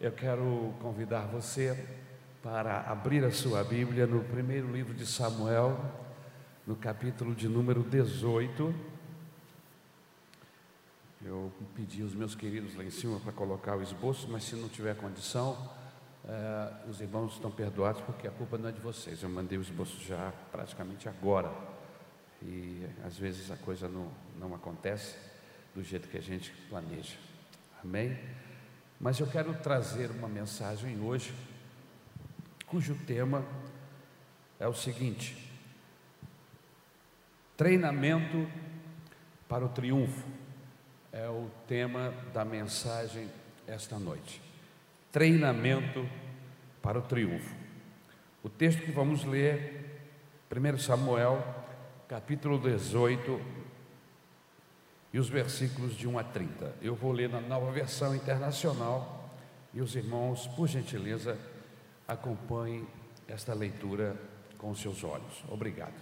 Eu quero convidar você para abrir a sua Bíblia no primeiro livro de Samuel, no capítulo de número 18. Eu pedi aos meus queridos lá em cima para colocar o esboço, mas se não tiver condição, eh, os irmãos estão perdoados porque a culpa não é de vocês. Eu mandei o esboço já praticamente agora. E às vezes a coisa não, não acontece do jeito que a gente planeja. Amém? Mas eu quero trazer uma mensagem hoje, cujo tema é o seguinte: treinamento para o triunfo. É o tema da mensagem esta noite. Treinamento para o triunfo. O texto que vamos ler, 1 Samuel, capítulo 18, e os versículos de 1 a 30. Eu vou ler na nova versão internacional e os irmãos, por gentileza, acompanhem esta leitura com seus olhos. Obrigado.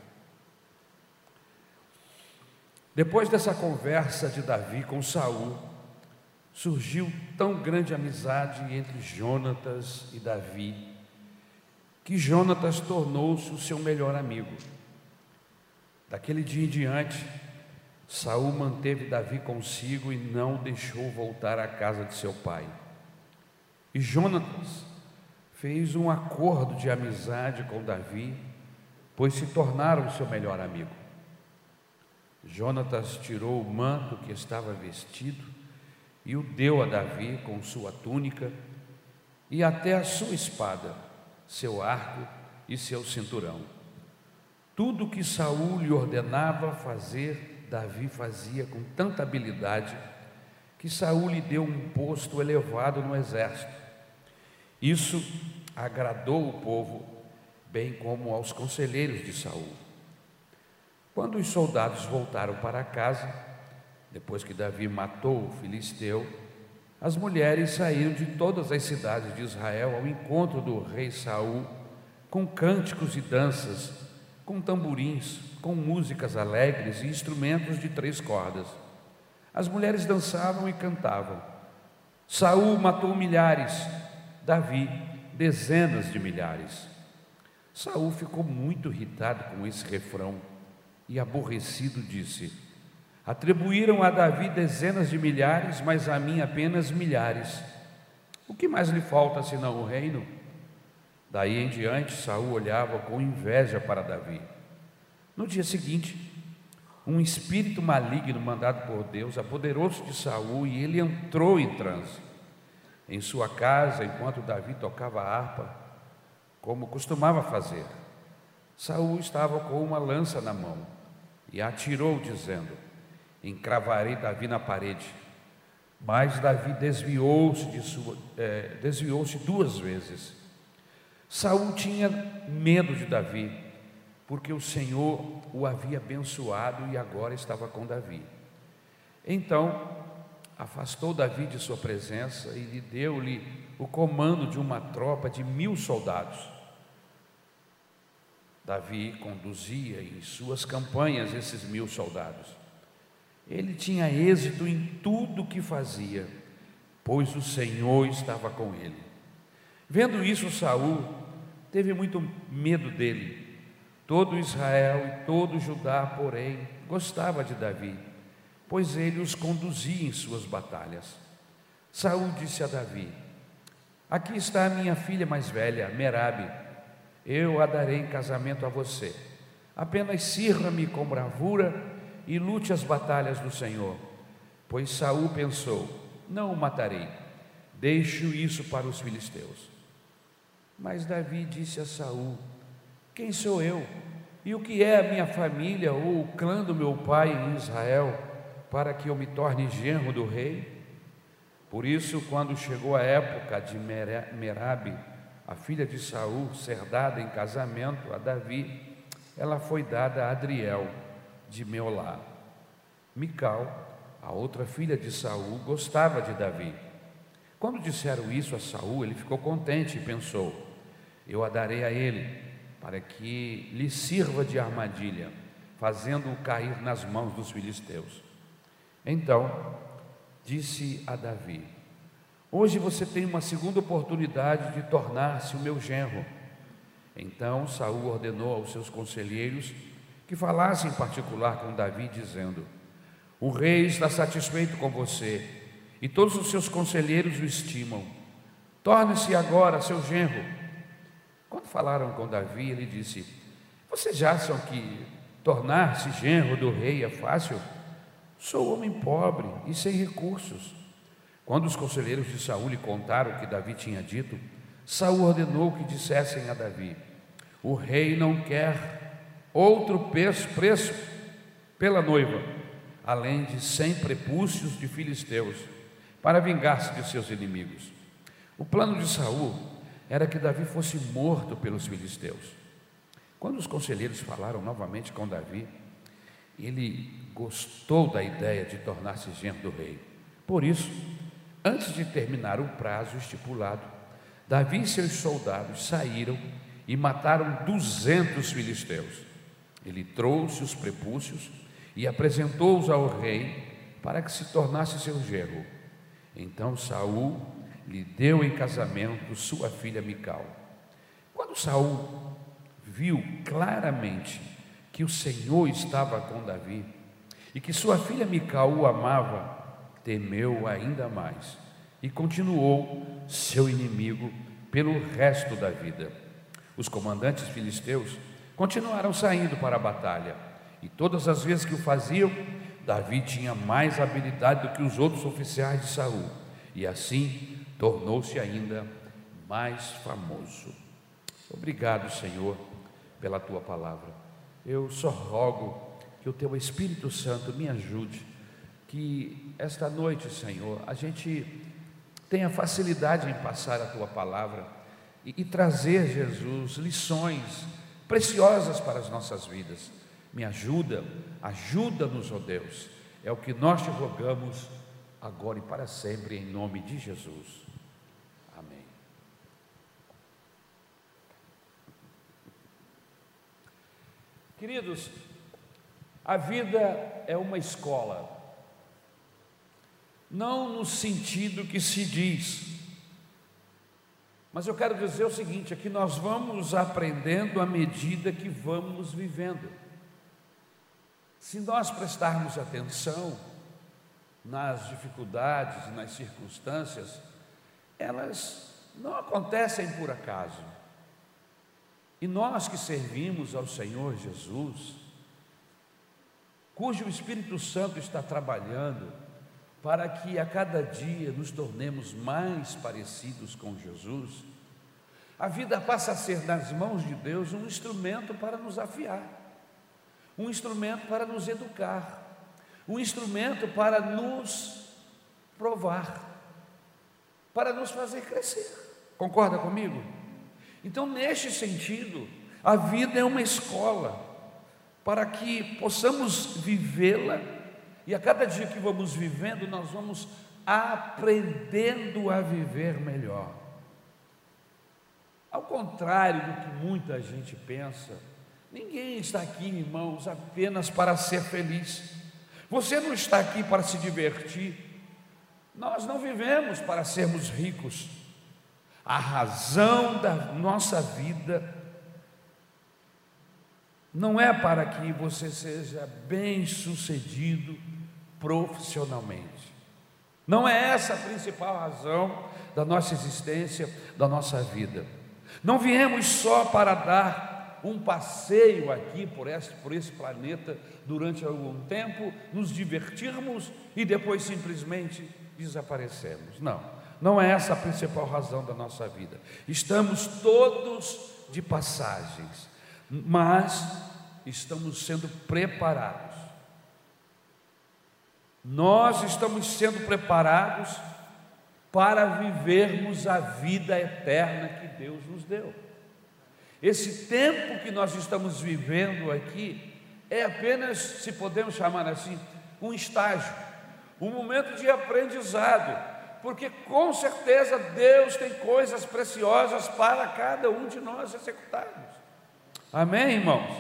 Depois dessa conversa de Davi com Saul, surgiu tão grande amizade entre Jonatas e Davi, que Jonatas tornou-se o seu melhor amigo. Daquele dia em diante, Saul manteve Davi consigo e não o deixou voltar à casa de seu pai. E Jonatas fez um acordo de amizade com Davi, pois se tornaram seu melhor amigo. Jonatas tirou o manto que estava vestido e o deu a Davi com sua túnica e até a sua espada, seu arco e seu cinturão. Tudo que Saul lhe ordenava fazer, Davi fazia com tanta habilidade que Saul lhe deu um posto elevado no exército. Isso agradou o povo, bem como aos conselheiros de Saul. Quando os soldados voltaram para casa, depois que Davi matou o filisteu, as mulheres saíram de todas as cidades de Israel ao encontro do rei Saul, com cânticos e danças, com tamborins, com músicas alegres e instrumentos de três cordas. As mulheres dançavam e cantavam. Saul matou milhares, Davi dezenas de milhares. Saul ficou muito irritado com esse refrão e aborrecido disse: Atribuíram a Davi dezenas de milhares, mas a mim apenas milhares. O que mais lhe falta senão o reino? Daí em diante, Saul olhava com inveja para Davi. No dia seguinte, um espírito maligno mandado por Deus apoderou-se de Saul e ele entrou em transe. Em sua casa, enquanto Davi tocava a harpa, como costumava fazer, Saul estava com uma lança na mão e atirou, dizendo: Encravarei Davi na parede. Mas Davi desviou-se de é, desviou-se duas vezes. Saul tinha medo de Davi porque o Senhor o havia abençoado e agora estava com Davi. Então, afastou Davi de sua presença e lhe deu-lhe o comando de uma tropa de mil soldados. Davi conduzia em suas campanhas esses mil soldados. Ele tinha êxito em tudo o que fazia, pois o Senhor estava com ele. Vendo isso, Saul teve muito medo dele Todo Israel e todo Judá, porém, gostava de Davi, pois ele os conduzia em suas batalhas. Saul disse a Davi: Aqui está a minha filha mais velha, Merabe. Eu a darei em casamento a você. Apenas sirva-me com bravura e lute as batalhas do Senhor. Pois Saul pensou: Não o matarei. Deixo isso para os filisteus. Mas Davi disse a Saul: quem sou eu? E o que é a minha família ou o clã do meu pai em Israel para que eu me torne genro do rei? Por isso, quando chegou a época de Merabe, a filha de Saul, ser dada em casamento a Davi, ela foi dada a Adriel de Meolá. Mical, a outra filha de Saul, gostava de Davi. Quando disseram isso a Saul, ele ficou contente e pensou: Eu a darei a ele para que lhe sirva de armadilha, fazendo-o cair nas mãos dos filisteus. Então disse a Davi: Hoje você tem uma segunda oportunidade de tornar-se o meu genro. Então Saul ordenou aos seus conselheiros que falassem em particular com Davi, dizendo: O rei está satisfeito com você, e todos os seus conselheiros o estimam. Torne-se agora seu genro. Quando falaram com Davi, ele disse: Vocês acham que tornar-se genro do rei é fácil? Sou homem pobre e sem recursos. Quando os conselheiros de Saul lhe contaram o que Davi tinha dito, Saul ordenou que dissessem a Davi: O rei não quer outro preço pela noiva, além de cem prepúcios de filisteus, para vingar-se de seus inimigos. O plano de Saul era que Davi fosse morto pelos filisteus. Quando os conselheiros falaram novamente com Davi, ele gostou da ideia de tornar-se genro do rei. Por isso, antes de terminar o prazo estipulado, Davi e seus soldados saíram e mataram duzentos filisteus. Ele trouxe os prepúcios e apresentou-os ao rei para que se tornasse seu genro. Então Saul lhe deu em casamento sua filha Mical. Quando Saul viu claramente que o Senhor estava com Davi e que sua filha Mical o amava, temeu ainda mais e continuou seu inimigo pelo resto da vida. Os comandantes filisteus continuaram saindo para a batalha e todas as vezes que o faziam, Davi tinha mais habilidade do que os outros oficiais de Saul e assim tornou-se ainda mais famoso. Obrigado, Senhor, pela tua palavra. Eu só rogo que o teu Espírito Santo me ajude, que esta noite, Senhor, a gente tenha facilidade em passar a tua palavra e, e trazer, Jesus, lições preciosas para as nossas vidas. Me ajuda, ajuda-nos, ó oh Deus. É o que nós te rogamos agora e para sempre, em nome de Jesus. Queridos, a vida é uma escola, não no sentido que se diz, mas eu quero dizer o seguinte: é que nós vamos aprendendo à medida que vamos vivendo. Se nós prestarmos atenção nas dificuldades, nas circunstâncias, elas não acontecem por acaso. E nós que servimos ao Senhor Jesus, cujo Espírito Santo está trabalhando para que a cada dia nos tornemos mais parecidos com Jesus, a vida passa a ser nas mãos de Deus um instrumento para nos afiar, um instrumento para nos educar, um instrumento para nos provar, para nos fazer crescer. Concorda comigo? Então, neste sentido, a vida é uma escola para que possamos vivê-la e a cada dia que vamos vivendo, nós vamos aprendendo a viver melhor. Ao contrário do que muita gente pensa, ninguém está aqui, irmãos, apenas para ser feliz. Você não está aqui para se divertir. Nós não vivemos para sermos ricos a razão da nossa vida não é para que você seja bem sucedido profissionalmente. Não é essa a principal razão da nossa existência, da nossa vida. Não viemos só para dar um passeio aqui por esse, por esse planeta durante algum tempo, nos divertirmos e depois simplesmente desaparecermos. Não. Não é essa a principal razão da nossa vida. Estamos todos de passagens, mas estamos sendo preparados. Nós estamos sendo preparados para vivermos a vida eterna que Deus nos deu. Esse tempo que nós estamos vivendo aqui é apenas, se podemos chamar assim, um estágio, um momento de aprendizado porque com certeza Deus tem coisas preciosas para cada um de nós executarmos. Amém, irmãos?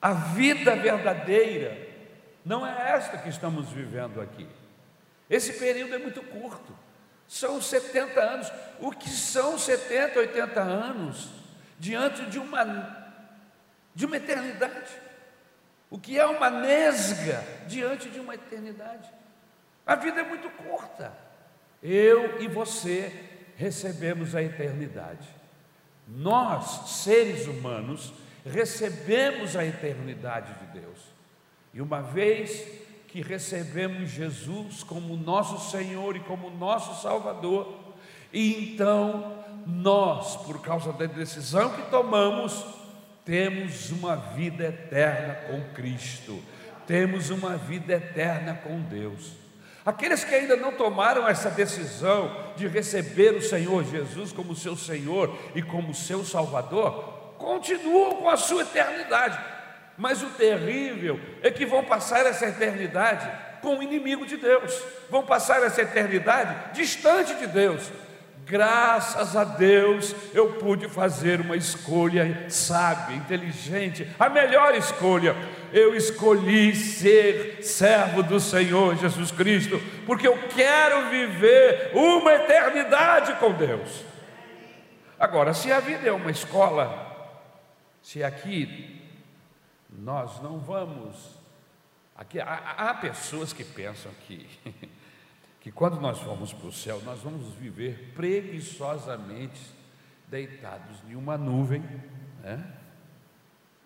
A vida verdadeira não é esta que estamos vivendo aqui. Esse período é muito curto. São 70 anos. O que são 70, 80 anos diante de uma de uma eternidade? O que é uma nesga diante de uma eternidade? A vida é muito curta. Eu e você recebemos a eternidade. Nós, seres humanos, recebemos a eternidade de Deus. E uma vez que recebemos Jesus como nosso Senhor e como nosso Salvador, e então nós, por causa da decisão que tomamos, temos uma vida eterna com Cristo, temos uma vida eterna com Deus. Aqueles que ainda não tomaram essa decisão de receber o Senhor Jesus como seu Senhor e como seu Salvador, continuam com a sua eternidade. Mas o terrível é que vão passar essa eternidade com o inimigo de Deus, vão passar essa eternidade distante de Deus. Graças a Deus eu pude fazer uma escolha sábia, inteligente, a melhor escolha. Eu escolhi ser servo do Senhor Jesus Cristo, porque eu quero viver uma eternidade com Deus. Agora, se a vida é uma escola, se aqui nós não vamos. Aqui, há, há pessoas que pensam que que quando nós formos para o céu, nós vamos viver preguiçosamente deitados em uma nuvem. Né?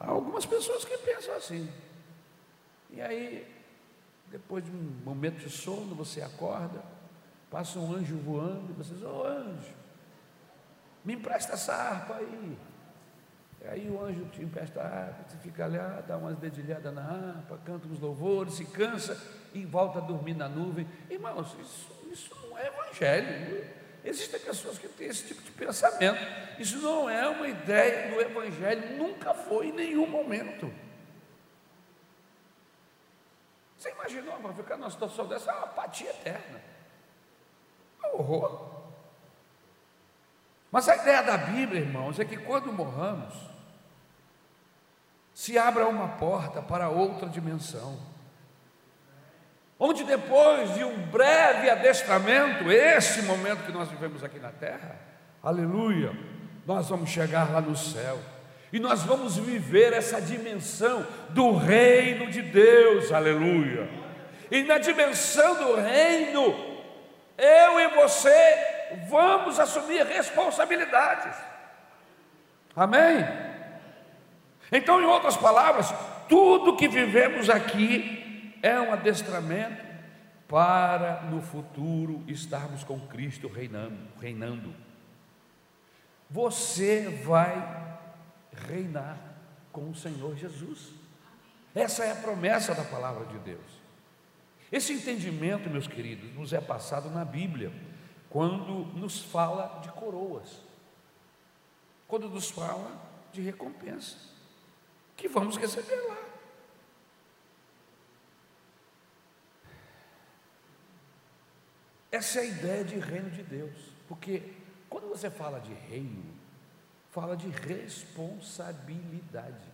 Há algumas pessoas que pensam assim. E aí, depois de um momento de sono, você acorda, passa um anjo voando, e você diz, ô oh, anjo, me empresta essa harpa aí. E aí o anjo te empresta a harpa, você fica lá, dá umas dedilhadas na harpa, canta uns louvores, se cansa e volta a dormir na nuvem. Irmãos, isso, isso não é evangelho. Existem pessoas que têm esse tipo de pensamento. Isso não é uma ideia do evangelho, nunca foi em nenhum momento. Você imaginou para ficar numa situação dessa? É uma apatia eterna. É um horror. Mas a ideia da Bíblia, irmãos, é que quando morramos, se abra uma porta para outra dimensão onde depois de um breve adestramento, esse momento que nós vivemos aqui na terra, aleluia, nós vamos chegar lá no céu. E nós vamos viver essa dimensão do reino de Deus, aleluia. E na dimensão do reino, eu e você vamos assumir responsabilidades. Amém? Então, em outras palavras, tudo que vivemos aqui é um adestramento para no futuro estarmos com Cristo reinando, reinando. Você vai reinar com o Senhor Jesus. Essa é a promessa da palavra de Deus. Esse entendimento, meus queridos, nos é passado na Bíblia, quando nos fala de coroas, quando nos fala de recompensa, que vamos receber lá. Essa é a ideia de reino de Deus, porque quando você fala de reino, fala de responsabilidade,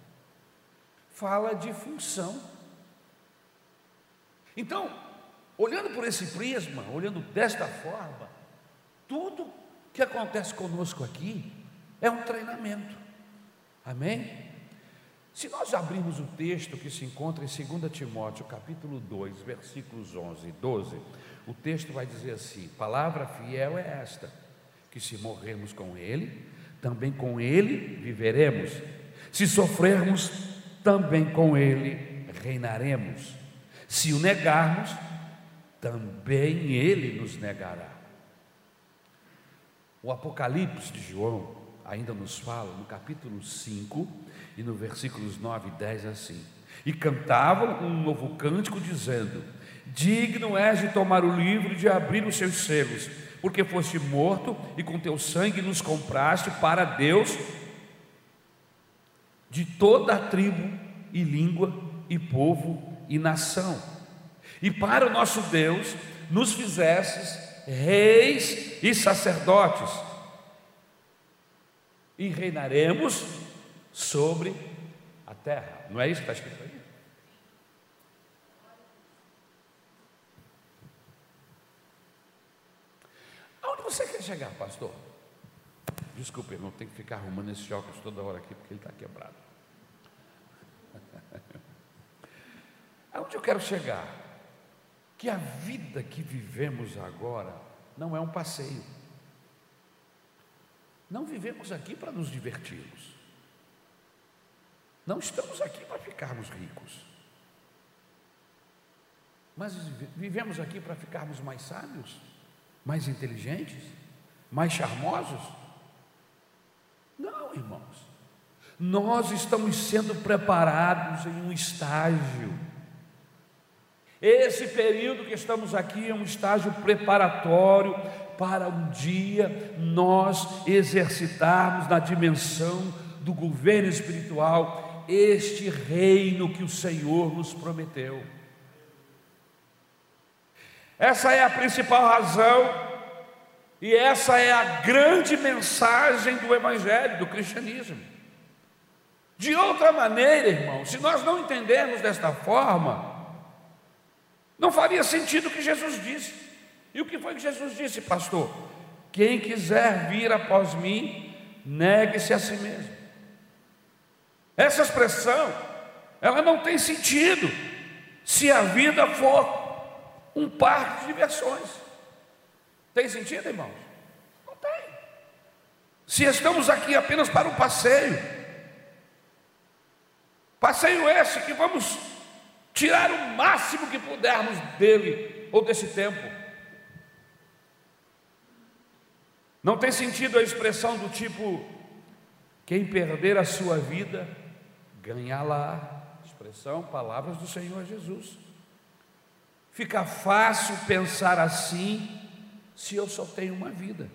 fala de função. Então, olhando por esse prisma, olhando desta forma, tudo que acontece conosco aqui é um treinamento. Amém? Se nós abrirmos o texto que se encontra em 2 Timóteo, capítulo 2, versículos 11 e 12, o texto vai dizer assim: palavra fiel é esta, que se morrermos com Ele, também com Ele viveremos, se sofrermos, também com Ele reinaremos, se o negarmos, também Ele nos negará. O Apocalipse de João ainda nos fala, no capítulo 5 e no versículos 9 e 10, assim: E cantavam um novo cântico, dizendo: Digno és de tomar o livro e de abrir os seus selos, porque foste morto e com teu sangue nos compraste para Deus de toda a tribo e língua e povo e nação. E para o nosso Deus nos fizestes reis e sacerdotes, e reinaremos sobre a terra. Não é isso que está escrito aí? Você quer chegar, pastor? Desculpe, irmão, tem que ficar arrumando esse óculos toda hora aqui, porque ele está quebrado. Aonde eu quero chegar? Que a vida que vivemos agora não é um passeio. Não vivemos aqui para nos divertirmos. Não estamos aqui para ficarmos ricos. Mas vivemos aqui para ficarmos mais sábios, mais inteligentes, mais charmosos? Não, irmãos. Nós estamos sendo preparados em um estágio. Esse período que estamos aqui é um estágio preparatório para um dia nós exercitarmos na dimensão do governo espiritual este reino que o Senhor nos prometeu. Essa é a principal razão e essa é a grande mensagem do Evangelho, do cristianismo. De outra maneira, irmão, se nós não entendermos desta forma, não faria sentido o que Jesus disse. E o que foi que Jesus disse, pastor? Quem quiser vir após mim, negue-se a si mesmo. Essa expressão, ela não tem sentido se a vida for um parque de diversões. Tem sentido, irmãos? Não tem. Se estamos aqui apenas para um passeio, passeio esse que vamos tirar o máximo que pudermos dele ou desse tempo. Não tem sentido a expressão do tipo: quem perder a sua vida, ganhá-la. Expressão, palavras do Senhor Jesus. Fica fácil pensar assim se eu só tenho uma vida.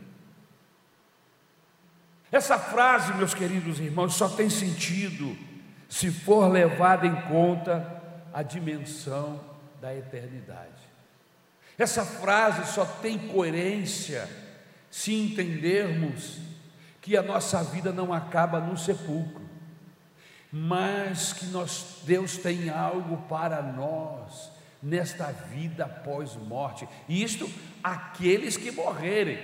Essa frase, meus queridos irmãos, só tem sentido se for levada em conta a dimensão da eternidade. Essa frase só tem coerência se entendermos que a nossa vida não acaba no sepulcro, mas que nós, Deus tem algo para nós nesta vida após morte. Isto aqueles que morrerem,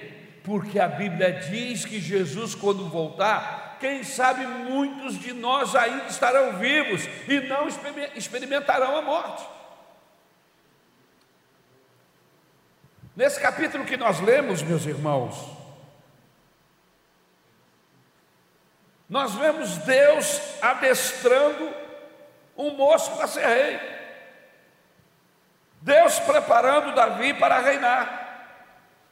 porque a Bíblia diz que Jesus, quando voltar, quem sabe muitos de nós ainda estarão vivos e não experimentarão a morte. Nesse capítulo que nós lemos, meus irmãos, nós vemos Deus adestrando um moço para ser rei. Deus preparando Davi para reinar.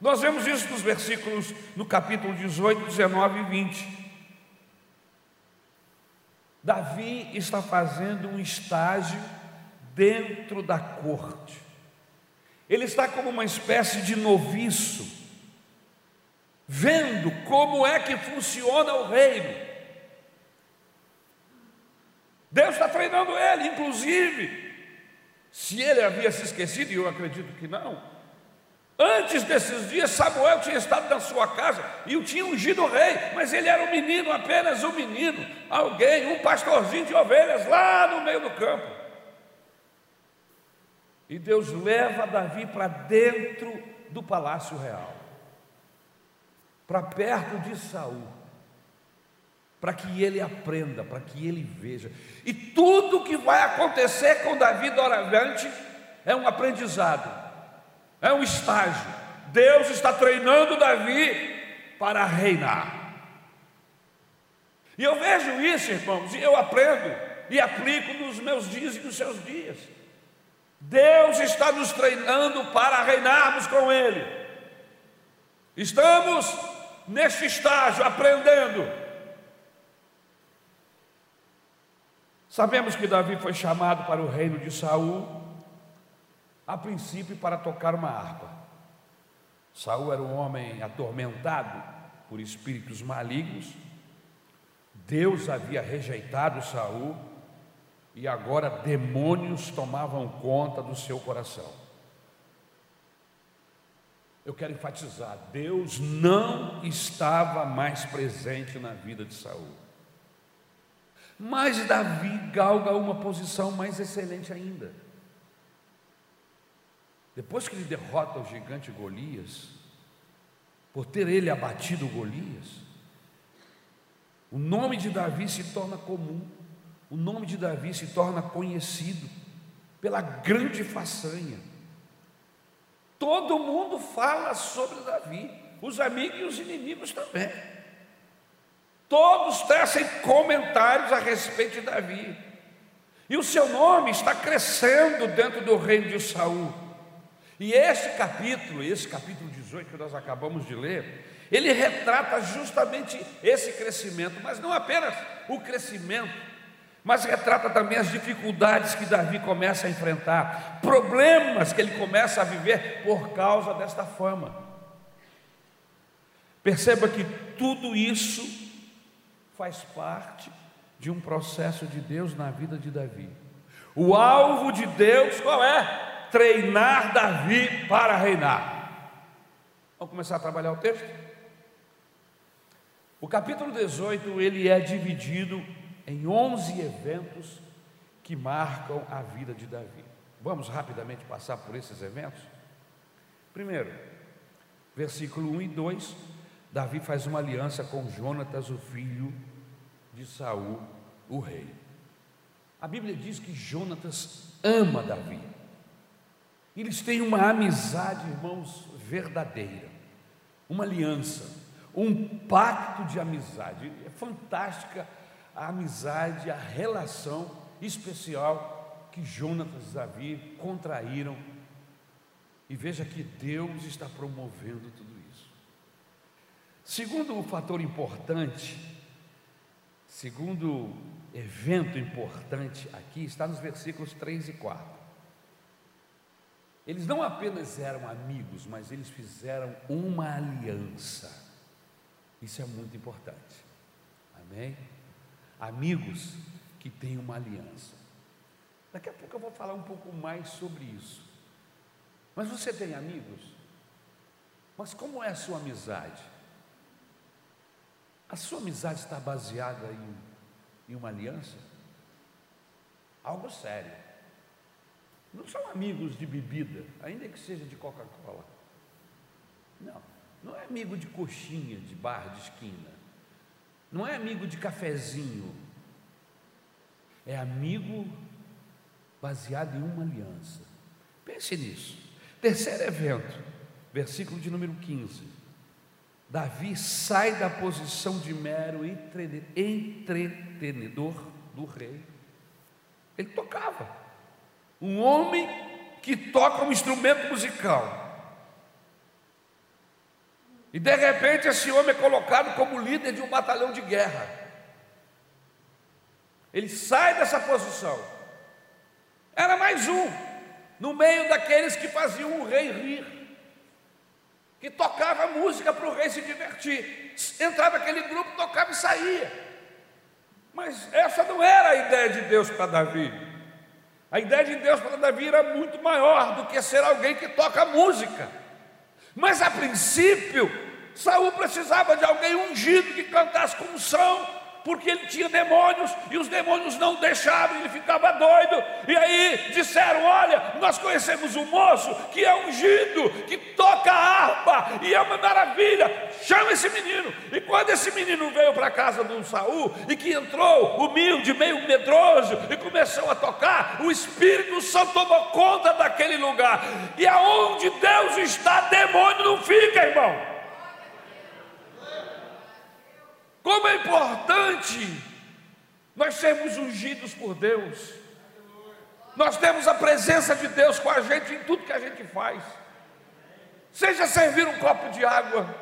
Nós vemos isso nos versículos no capítulo 18, 19 e 20. Davi está fazendo um estágio dentro da corte. Ele está como uma espécie de noviço, vendo como é que funciona o reino. Deus está treinando ele, inclusive, se ele havia se esquecido, e eu acredito que não, antes desses dias Samuel tinha estado na sua casa e o tinha ungido rei, mas ele era um menino, apenas um menino, alguém, um pastorzinho de ovelhas lá no meio do campo. E Deus leva Davi para dentro do palácio real, para perto de Saul para que ele aprenda, para que ele veja. E tudo que vai acontecer com Davi doravante é um aprendizado, é um estágio. Deus está treinando Davi para reinar. E eu vejo isso, irmãos, e eu aprendo e aplico nos meus dias e nos seus dias. Deus está nos treinando para reinarmos com Ele. Estamos neste estágio aprendendo Sabemos que Davi foi chamado para o reino de Saul, a princípio para tocar uma harpa. Saul era um homem atormentado por espíritos malignos. Deus havia rejeitado Saul e agora demônios tomavam conta do seu coração. Eu quero enfatizar, Deus não estava mais presente na vida de Saul. Mas Davi galga uma posição mais excelente ainda. Depois que ele derrota o gigante Golias, por ter ele abatido Golias, o nome de Davi se torna comum, o nome de Davi se torna conhecido pela grande façanha. Todo mundo fala sobre Davi, os amigos e os inimigos também. Todos tecem comentários a respeito de Davi. E o seu nome está crescendo dentro do reino de Saul. E esse capítulo, esse capítulo 18 que nós acabamos de ler, ele retrata justamente esse crescimento, mas não apenas o crescimento, mas retrata também as dificuldades que Davi começa a enfrentar, problemas que ele começa a viver por causa desta fama. Perceba que tudo isso faz parte de um processo de Deus na vida de Davi. O alvo de Deus qual é? treinar Davi para reinar. Vamos começar a trabalhar o texto? O capítulo 18 ele é dividido em 11 eventos que marcam a vida de Davi. Vamos rapidamente passar por esses eventos? Primeiro, versículo 1 e 2, Davi faz uma aliança com Jonatas, o filho de Saul, o rei. A Bíblia diz que Jonatas ama Davi. Eles têm uma amizade, irmãos, verdadeira, uma aliança, um pacto de amizade. É fantástica a amizade, a relação especial que Jonatas e Davi contraíram. E veja que Deus está promovendo tudo. Segundo fator importante, segundo evento importante aqui, está nos versículos 3 e 4. Eles não apenas eram amigos, mas eles fizeram uma aliança. Isso é muito importante. Amém? Amigos que têm uma aliança. Daqui a pouco eu vou falar um pouco mais sobre isso. Mas você tem amigos? Mas como é a sua amizade? A sua amizade está baseada em, em uma aliança? Algo sério. Não são amigos de bebida, ainda que seja de Coca-Cola. Não, não é amigo de coxinha, de bar de esquina. Não é amigo de cafezinho. É amigo baseado em uma aliança. Pense nisso. Terceiro evento, versículo de número 15. Davi sai da posição de mero entretenedor do rei. Ele tocava um homem que toca um instrumento musical. E de repente esse homem é colocado como líder de um batalhão de guerra. Ele sai dessa posição. Era mais um, no meio daqueles que faziam o rei rir, que tocava música para o rei se divertir. Entrava aquele grupo, tocava e saía. Mas essa não era a ideia de Deus para Davi. A ideia de Deus para Davi era muito maior do que ser alguém que toca música. Mas a princípio, Saul precisava de alguém ungido que cantasse com unção, porque ele tinha demônios e os demônios não deixavam, ele ficava doido. E aí disseram: Olha, nós conhecemos um moço que é ungido, que toca harpa e é uma maravilha. Chama esse menino. E quando esse menino veio para a casa do Saul e que entrou humilde, meio medroso e começou a tocar, o Espírito Santo tomou conta daquele lugar. E aonde Deus está, demônio não fica, irmão. Como é importante nós sermos ungidos por Deus. Nós temos a presença de Deus com a gente em tudo que a gente faz. Seja servir um copo de água,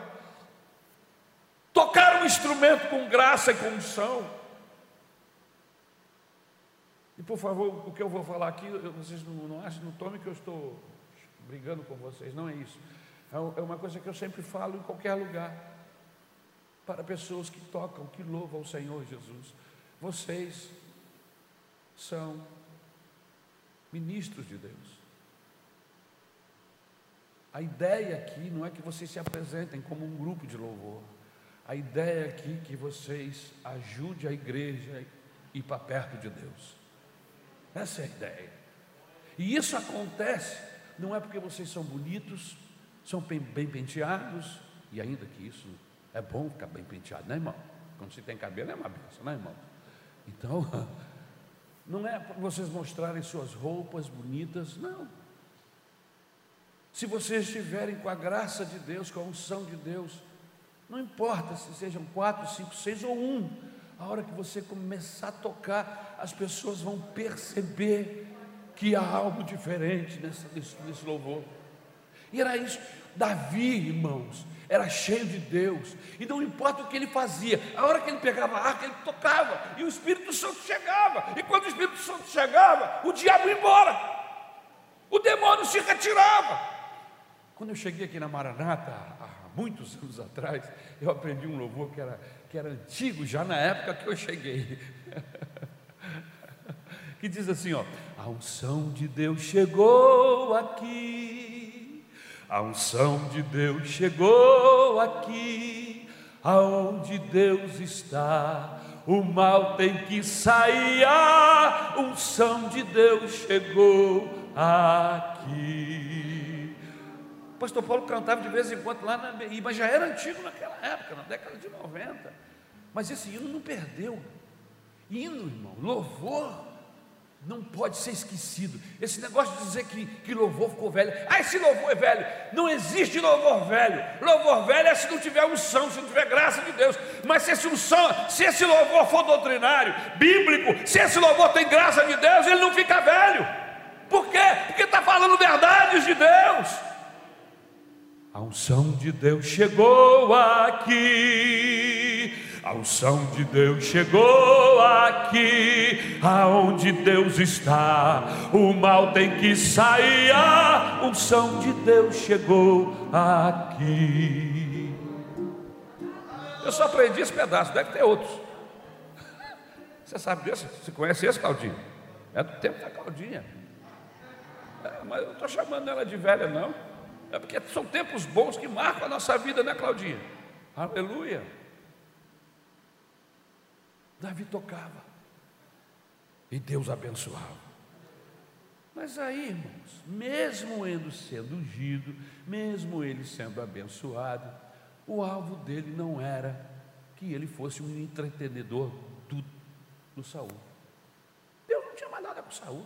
tocar um instrumento com graça e com unção. E por favor, o que eu vou falar aqui, vocês não, não acham, não tomem que eu estou brigando com vocês, não é isso. É, é uma coisa que eu sempre falo em qualquer lugar para pessoas que tocam, que louvam o Senhor Jesus. Vocês são ministros de Deus. A ideia aqui não é que vocês se apresentem como um grupo de louvor. A ideia aqui é que vocês ajudem a igreja a ir para perto de Deus. Essa é a ideia. E isso acontece não é porque vocês são bonitos, são bem penteados, E ainda que isso é bom ficar bem penteado, né, irmão? Quando se tem cabelo é uma benção, né, irmão? Então, não é para vocês mostrarem suas roupas bonitas, não. Se vocês estiverem com a graça de Deus, com a unção de Deus, não importa se sejam quatro, cinco, seis ou um, a hora que você começar a tocar, as pessoas vão perceber que há algo diferente nesse, nesse, nesse louvor. E era isso. Davi, irmãos, era cheio de Deus, e não importa o que ele fazia, a hora que ele pegava a arca, ele tocava, e o Espírito Santo chegava, e quando o Espírito Santo chegava, o diabo ia embora, o demônio se retirava. Quando eu cheguei aqui na Maranata, há muitos anos atrás, eu aprendi um louvor que era, que era antigo, já na época que eu cheguei. que diz assim: ó, a unção de Deus chegou aqui, a unção de Deus chegou aqui, aonde Deus está, o mal tem que sair, a unção de Deus chegou aqui. O pastor Paulo cantava de vez em quando lá na mas já era antigo naquela época, na década de 90. Mas esse hino não perdeu. Hino, irmão, louvor não pode ser esquecido. Esse negócio de dizer que, que louvor ficou velho. Ah, esse louvor é velho. Não existe louvor velho. Louvor velho é se não tiver unção, se não tiver graça de Deus. Mas se esse unção, se esse louvor for doutrinário, bíblico, se esse louvor tem graça de Deus, ele não fica velho. Por quê? Porque está falando verdades de Deus. A unção de Deus chegou aqui. A unção de Deus chegou aqui, aonde Deus está, o mal tem que sair. A unção de Deus chegou aqui. Eu só aprendi esse pedaço, deve ter outros. Você sabe disso? Você conhece esse, Claudinho? É do tempo da Claudinha. É, mas eu não estou chamando ela de velha, não. É porque são tempos bons que marcam a nossa vida, né, Claudinha? Aleluia. Davi tocava e Deus abençoava. Mas aí, irmãos, mesmo ele sendo ungido, mesmo ele sendo abençoado, o alvo dele não era que ele fosse um entretenedor do, do Saul. Deus não tinha mais nada com Saul.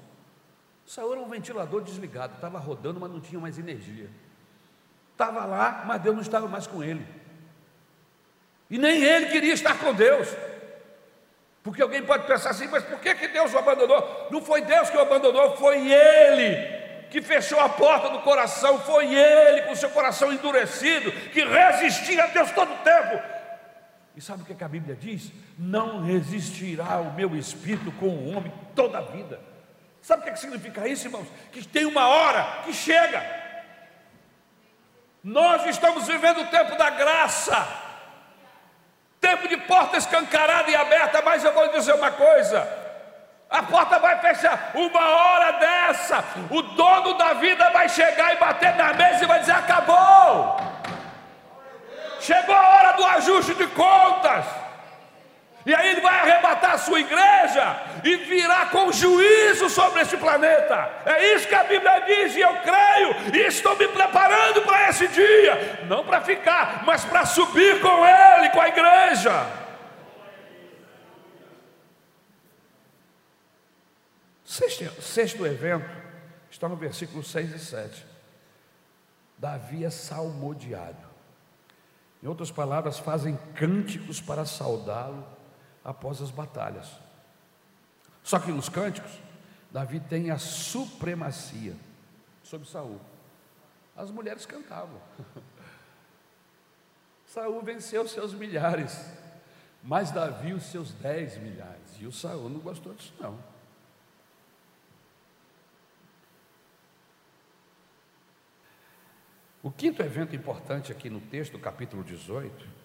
Saul era um ventilador desligado, estava rodando, mas não tinha mais energia. Estava lá, mas Deus não estava mais com ele. E nem ele queria estar com Deus. Porque alguém pode pensar assim, mas por que, que Deus o abandonou? Não foi Deus que o abandonou, foi ele que fechou a porta do coração, foi ele com seu coração endurecido, que resistia a Deus todo o tempo. E sabe o que, que a Bíblia diz? Não resistirá o meu espírito com o homem toda a vida. Sabe o que, que significa isso, irmãos? Que tem uma hora que chega. Nós estamos vivendo o tempo da graça tempo de porta escancarada e aberta, mas eu vou dizer uma coisa: a porta vai fechar. Uma hora dessa, o dono da vida vai chegar e bater na mesa e vai dizer: acabou. Chegou a hora do ajuste de contas. E aí ele vai arrebatar a sua igreja e virá com juízo sobre este planeta. É isso que a Bíblia diz, e eu creio, e estou me preparando para esse dia, não para ficar, mas para subir com ele, com a igreja. Sexto, sexto evento está no versículo 6 e 7. Davi é salmodiado. Em outras palavras, fazem cânticos para saudá-lo após as batalhas. Só que nos cânticos, Davi tem a supremacia sobre Saul. As mulheres cantavam. Saul venceu seus milhares, mas Davi os seus dez milhares. E o Saul não gostou disso não. O quinto evento importante aqui no texto, capítulo 18,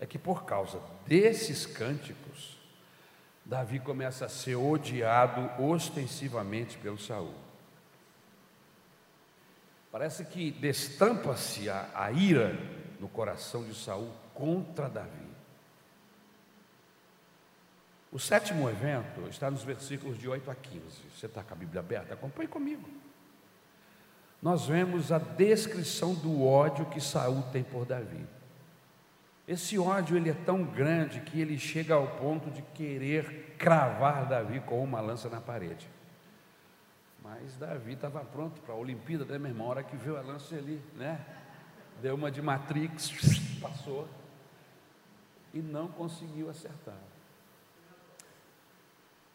é que por causa desses cânticos, Davi começa a ser odiado ostensivamente pelo Saul. Parece que destampa-se a, a ira no coração de Saul contra Davi. O sétimo evento está nos versículos de 8 a 15. Você está com a Bíblia aberta? Acompanhe comigo. Nós vemos a descrição do ódio que Saul tem por Davi. Esse ódio ele é tão grande que ele chega ao ponto de querer cravar Davi com uma lança na parede. Mas Davi estava pronto para a Olimpíada, né, meu irmão? A hora que viu a lança ali, né? Deu uma de Matrix, passou e não conseguiu acertar.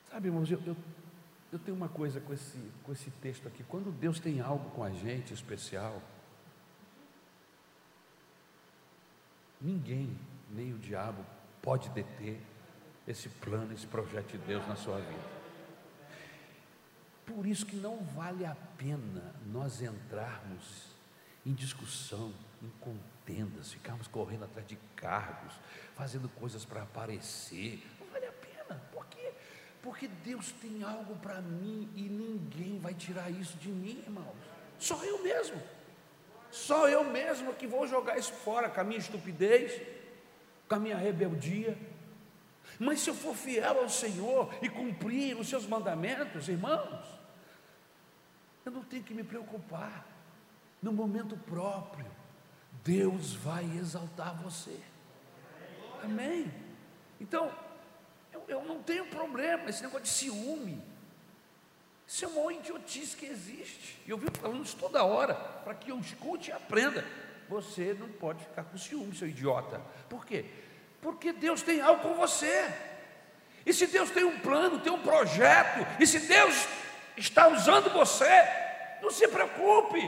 Sabe, irmãos, eu, eu, eu tenho uma coisa com esse, com esse texto aqui. Quando Deus tem algo com a gente especial, Ninguém, nem o diabo, pode deter esse plano, esse projeto de Deus na sua vida. Por isso que não vale a pena nós entrarmos em discussão, em contendas, ficarmos correndo atrás de cargos, fazendo coisas para aparecer. Não vale a pena. Por quê? Porque Deus tem algo para mim e ninguém vai tirar isso de mim, irmãos. Só eu mesmo. Só eu mesmo que vou jogar isso fora com a minha estupidez, com a minha rebeldia. Mas se eu for fiel ao Senhor e cumprir os seus mandamentos, irmãos, eu não tenho que me preocupar. No momento próprio, Deus vai exaltar você. Amém? Então, eu, eu não tenho problema, esse negócio de ciúme. Isso é uma idiotice que existe. E eu vivo falando isso toda hora, para que eu escute e aprenda. Você não pode ficar com ciúme, seu idiota. Por quê? Porque Deus tem algo com você. E se Deus tem um plano, tem um projeto, e se Deus está usando você, não se preocupe,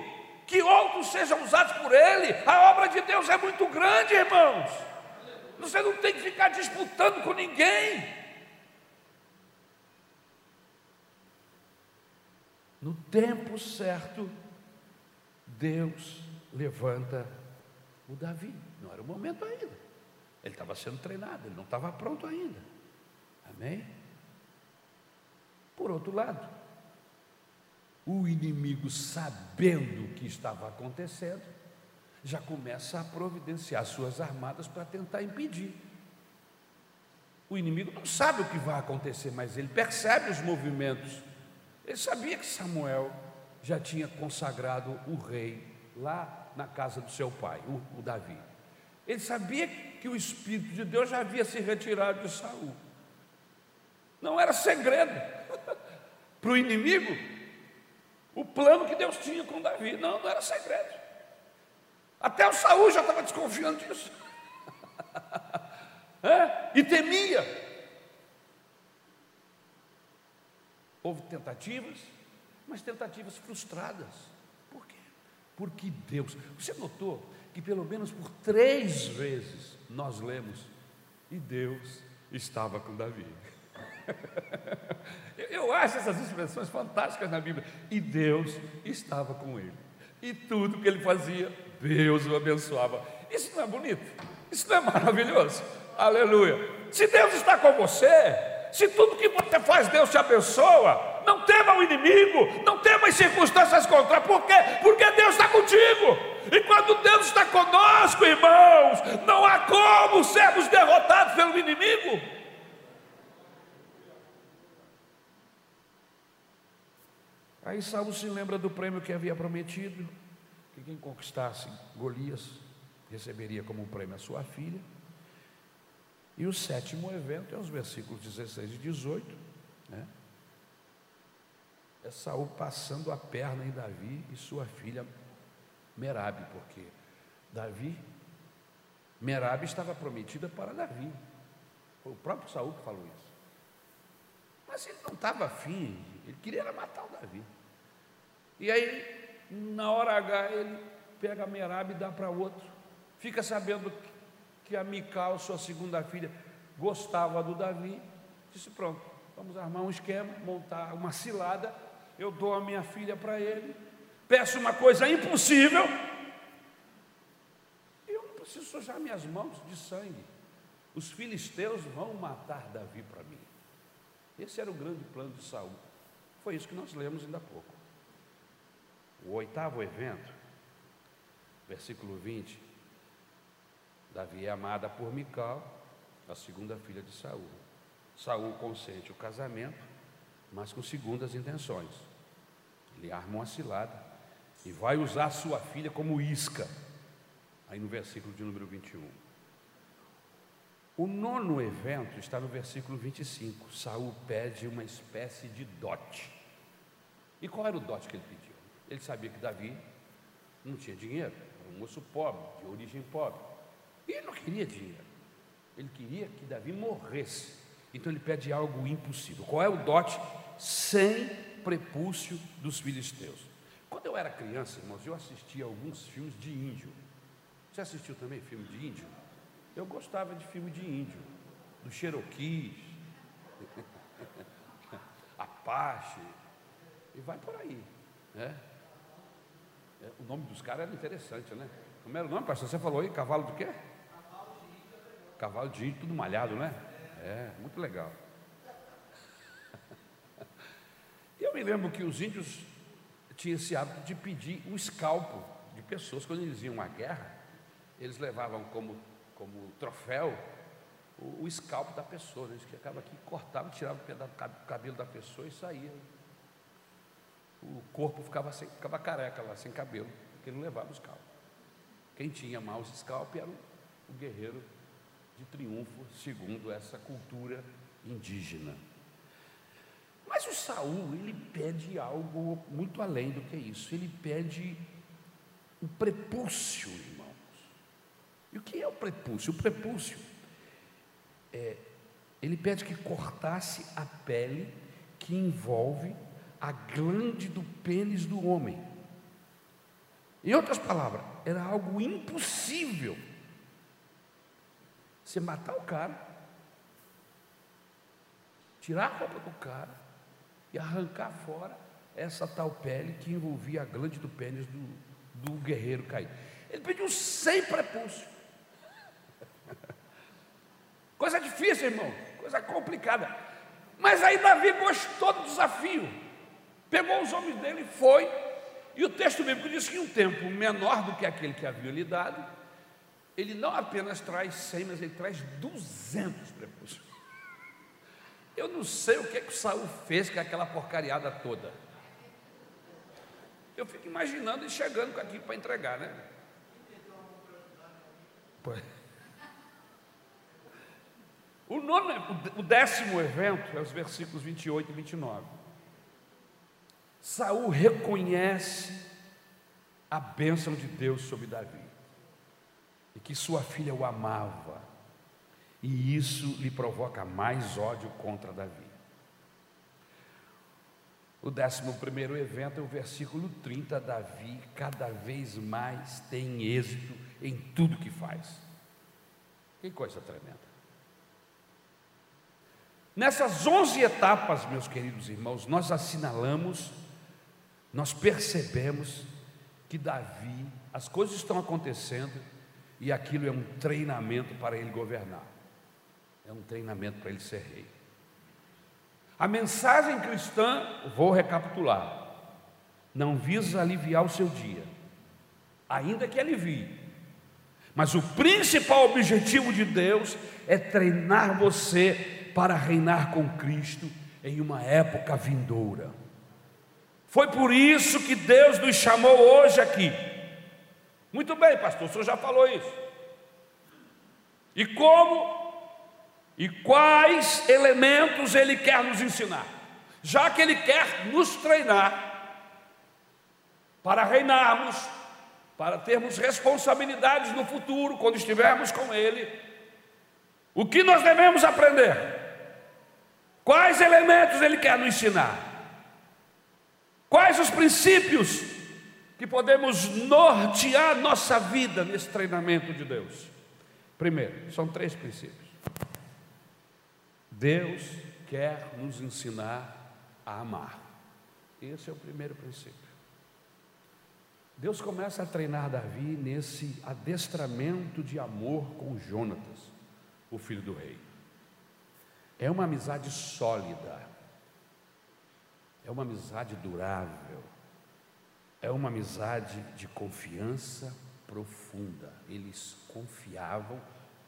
que outros sejam usados por Ele. A obra de Deus é muito grande, irmãos. Você não tem que ficar disputando com ninguém. No tempo certo, Deus levanta o Davi. Não era o momento ainda. Ele estava sendo treinado, ele não estava pronto ainda. Amém? Por outro lado, o inimigo, sabendo o que estava acontecendo, já começa a providenciar suas armadas para tentar impedir. O inimigo não sabe o que vai acontecer, mas ele percebe os movimentos ele sabia que Samuel já tinha consagrado o rei lá na casa do seu pai, o, o Davi. Ele sabia que o Espírito de Deus já havia se retirado de Saul. Não era segredo para o inimigo o plano que Deus tinha com Davi. Não, não era segredo. Até o Saul já estava desconfiando disso. é? E temia. Houve tentativas, mas tentativas frustradas. Por quê? Porque Deus. Você notou que pelo menos por três vezes nós lemos e Deus estava com Davi. Eu acho essas expressões fantásticas na Bíblia. E Deus estava com ele. E tudo que ele fazia, Deus o abençoava. Isso não é bonito? Isso não é maravilhoso? Aleluia. Se Deus está com você, se tudo que você faz Deus te abençoa, não tema o inimigo, não tema as circunstâncias contrárias, por quê? Porque Deus está contigo. E quando Deus está conosco, irmãos, não há como sermos derrotados pelo inimigo. Aí Saul se lembra do prêmio que havia prometido, que quem conquistasse Golias receberia como prêmio a sua filha. E o sétimo evento é os versículos 16 e 18, né? É Saul passando a perna em Davi e sua filha Merabe, porque Davi, Merabe estava prometida para Davi. Foi o próprio Saul que falou isso. Mas ele não estava afim, ele queria matar o Davi. E aí, na hora H, ele pega a Merabe e dá para outro. Fica sabendo que a Mical, sua segunda filha, gostava do Davi, disse: Pronto, vamos armar um esquema, montar uma cilada. Eu dou a minha filha para ele, peço uma coisa impossível, eu não preciso sujar minhas mãos de sangue. Os filisteus vão matar Davi para mim. Esse era o grande plano de Saul. Foi isso que nós lemos ainda há pouco. O oitavo evento, versículo 20, Davi é amada por Mical, a segunda filha de Saul. Saul consente o casamento, mas com segundas intenções. Ele arma uma cilada e vai usar sua filha como isca. Aí no versículo de número 21. O nono evento está no versículo 25. Saul pede uma espécie de dote. E qual era o dote que ele pediu? Ele sabia que Davi não tinha dinheiro, era um moço pobre, de origem pobre. Ele não queria dinheiro. Ele queria que Davi morresse. Então ele pede algo impossível. Qual é o dote? Sem prepúcio dos filisteus. Quando eu era criança, irmãos, eu assistia alguns filmes de índio. Você assistiu também filme de índio? Eu gostava de filme de índio, do Cherokee, Apache, e vai por aí. Né? É, o nome dos caras era interessante, né? Como era o nome, pastor? Você falou aí, cavalo do quê? Cavalo de índio, tudo malhado, né? É, muito legal. Eu me lembro que os índios tinham esse hábito de pedir o escalpo de pessoas. Quando eles iam à guerra, eles levavam como como troféu o, o escalpo da pessoa, né? que acaba aqui, cortava, tirava o pedaço do cabelo da pessoa e saía. O corpo ficava, sem, ficava careca lá, sem cabelo, porque não levava o escalpo. Quem tinha maus escalpo era o, o guerreiro de triunfo, segundo essa cultura indígena. Mas o Saul, ele pede algo muito além do que isso. Ele pede o prepúcio, irmão. E o que é o prepúcio? O prepúcio é, ele pede que cortasse a pele que envolve a glande do pênis do homem. Em outras palavras, era algo impossível. Você matar o cara, tirar a roupa do cara e arrancar fora essa tal pele que envolvia a glande do pênis do, do guerreiro caído. Ele pediu sem prepúcio. Coisa difícil, irmão, coisa complicada. Mas aí Davi gostou do desafio, pegou os homens dele e foi. E o texto bíblico diz que em um tempo menor do que aquele que havia lhe dado, ele não apenas traz 100, mas ele traz 200 prepúcios. Eu não sei o que, que o Saul fez com aquela porcariada toda. Eu fico imaginando ele chegando com aquilo para entregar, né? O, nono, o décimo evento é os versículos 28 e 29. Saul reconhece a bênção de Deus sobre Davi que sua filha o amava, e isso lhe provoca mais ódio contra Davi. O décimo primeiro evento é o versículo 30. Davi cada vez mais tem êxito em tudo que faz. Que coisa tremenda. Nessas onze etapas, meus queridos irmãos, nós assinalamos, nós percebemos que Davi, as coisas estão acontecendo e aquilo é um treinamento para ele governar, é um treinamento para ele ser rei. A mensagem cristã, vou recapitular, não visa aliviar o seu dia, ainda que alivie, mas o principal objetivo de Deus é treinar você para reinar com Cristo em uma época vindoura. Foi por isso que Deus nos chamou hoje aqui. Muito bem, pastor, o senhor já falou isso. E como e quais elementos ele quer nos ensinar? Já que ele quer nos treinar para reinarmos, para termos responsabilidades no futuro, quando estivermos com ele, o que nós devemos aprender? Quais elementos ele quer nos ensinar? Quais os princípios que podemos nortear nossa vida nesse treinamento de Deus? Primeiro, são três princípios. Deus quer nos ensinar a amar. Esse é o primeiro princípio. Deus começa a treinar Davi nesse adestramento de amor com Jonatas, o filho do rei. É uma amizade sólida, é uma amizade durável, é uma amizade de confiança profunda. Eles confiavam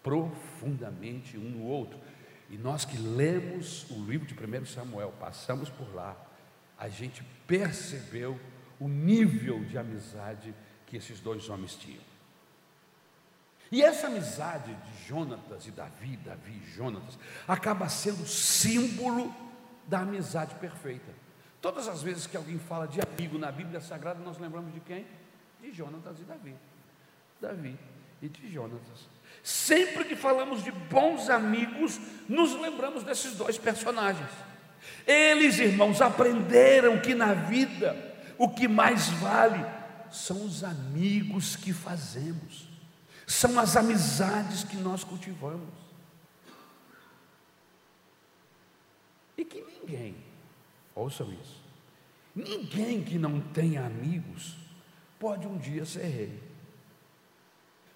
profundamente um no outro. E nós que lemos o livro de 1 Samuel, passamos por lá, a gente percebeu o nível de amizade que esses dois homens tinham. E essa amizade de Jonatas e Davi, Davi e Jonatas, acaba sendo símbolo da amizade perfeita. Todas as vezes que alguém fala de amigo na Bíblia Sagrada, nós lembramos de quem? De Jonatas e Davi. Davi e de Jonatas. Sempre que falamos de bons amigos, nos lembramos desses dois personagens. Eles, irmãos, aprenderam que na vida o que mais vale são os amigos que fazemos, são as amizades que nós cultivamos. E que ninguém, ouçam isso, ninguém que não tenha amigos pode um dia ser rei.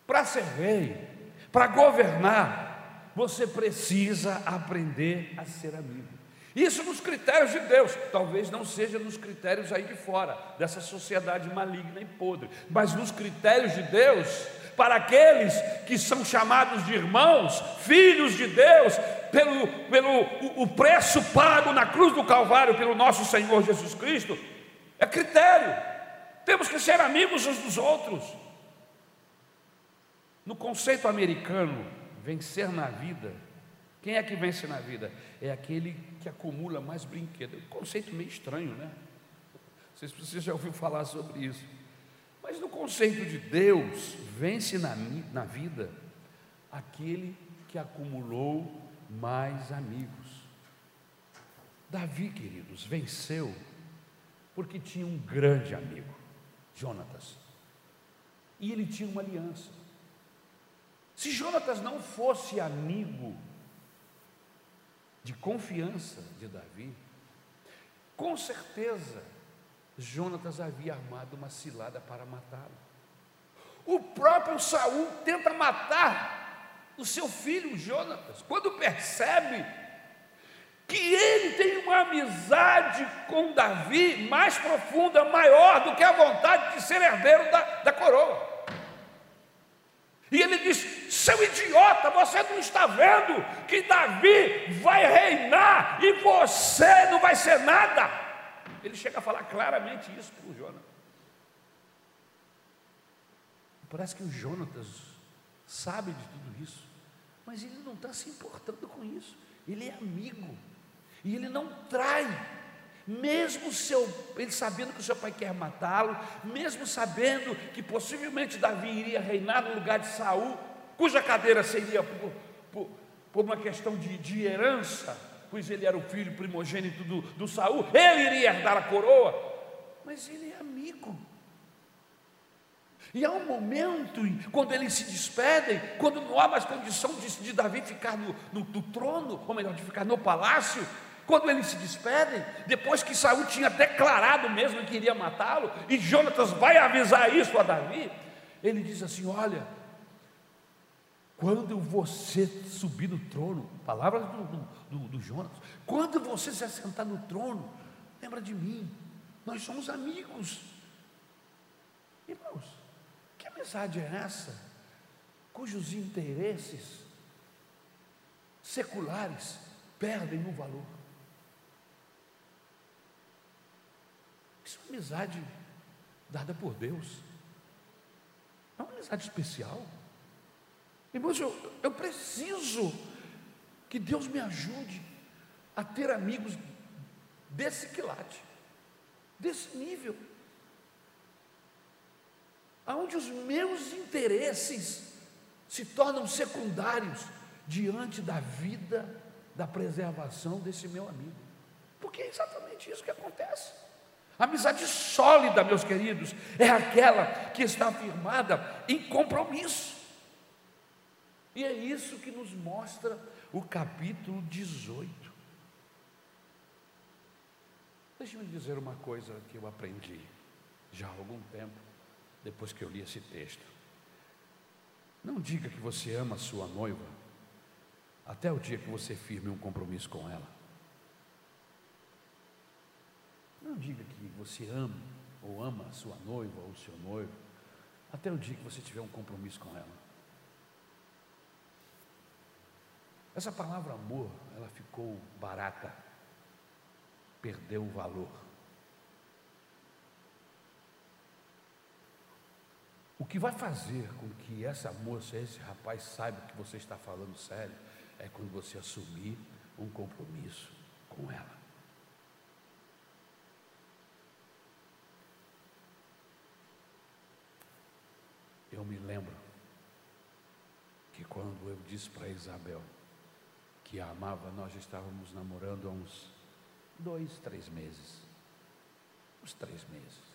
Para ser rei, para governar, você precisa aprender a ser amigo. Isso nos critérios de Deus, talvez não seja nos critérios aí de fora, dessa sociedade maligna e podre, mas nos critérios de Deus, para aqueles que são chamados de irmãos, filhos de Deus, pelo, pelo o, preço pago na cruz do Calvário pelo nosso Senhor Jesus Cristo, é critério. Temos que ser amigos uns dos outros. No conceito americano, vencer na vida, quem é que vence na vida? É aquele que acumula mais brinquedos. É um conceito meio estranho, né? Vocês, você já ouviu falar sobre isso. Mas no conceito de Deus, vence na, na vida aquele que acumulou mais amigos. Davi, queridos, venceu porque tinha um grande amigo, Jonatas. E ele tinha uma aliança. Se Jonatas não fosse amigo de confiança de Davi, com certeza Jonatas havia armado uma cilada para matá-lo. O próprio Saul tenta matar o seu filho Jonatas, quando percebe que ele tem uma amizade com Davi mais profunda, maior do que a vontade de ser herdeiro da, da coroa. E ele diz: seu idiota, você não está vendo que Davi vai reinar e você não vai ser nada. Ele chega a falar claramente isso para o Jonas. Parece que o Jonatas sabe de tudo isso, mas ele não está se importando com isso. Ele é amigo e ele não trai mesmo seu, ele sabendo que o seu pai quer matá-lo, mesmo sabendo que possivelmente Davi iria reinar no lugar de Saul, cuja cadeira seria por, por, por uma questão de, de, herança, pois ele era o filho primogênito do, do Saul, ele iria herdar a coroa, mas ele é amigo. E há um momento quando eles se despedem, quando não há mais condição de, de Davi ficar no, no, no trono, ou melhor, de ficar no palácio, quando eles se despedem, depois que Saul tinha declarado mesmo que iria matá-lo, e Jonatas vai avisar isso a Davi, ele diz assim: Olha, quando você subir no trono, palavras do, do, do, do Jonas, quando você se assentar no trono, lembra de mim, nós somos amigos. Irmãos, amizade é essa? Cujos interesses seculares perdem o valor. Isso é amizade dada por Deus. É uma amizade especial. Irmãos, eu, eu preciso que Deus me ajude a ter amigos desse quilate, desse nível, aonde os meus interesses se tornam secundários diante da vida, da preservação desse meu amigo, porque é exatamente isso que acontece. Amizade sólida, meus queridos, é aquela que está firmada em compromisso. E é isso que nos mostra o capítulo 18. Deixe-me dizer uma coisa que eu aprendi já há algum tempo, depois que eu li esse texto. Não diga que você ama a sua noiva até o dia que você firme um compromisso com ela. Não diga que você ama ou ama a sua noiva ou o seu noivo, até o dia que você tiver um compromisso com ela. Essa palavra amor, ela ficou barata, perdeu o valor. O que vai fazer com que essa moça, esse rapaz saiba que você está falando sério, é quando você assumir um compromisso com ela. Eu me lembro que quando eu disse para Isabel que a amava, nós estávamos namorando há uns dois, três meses. Uns três meses.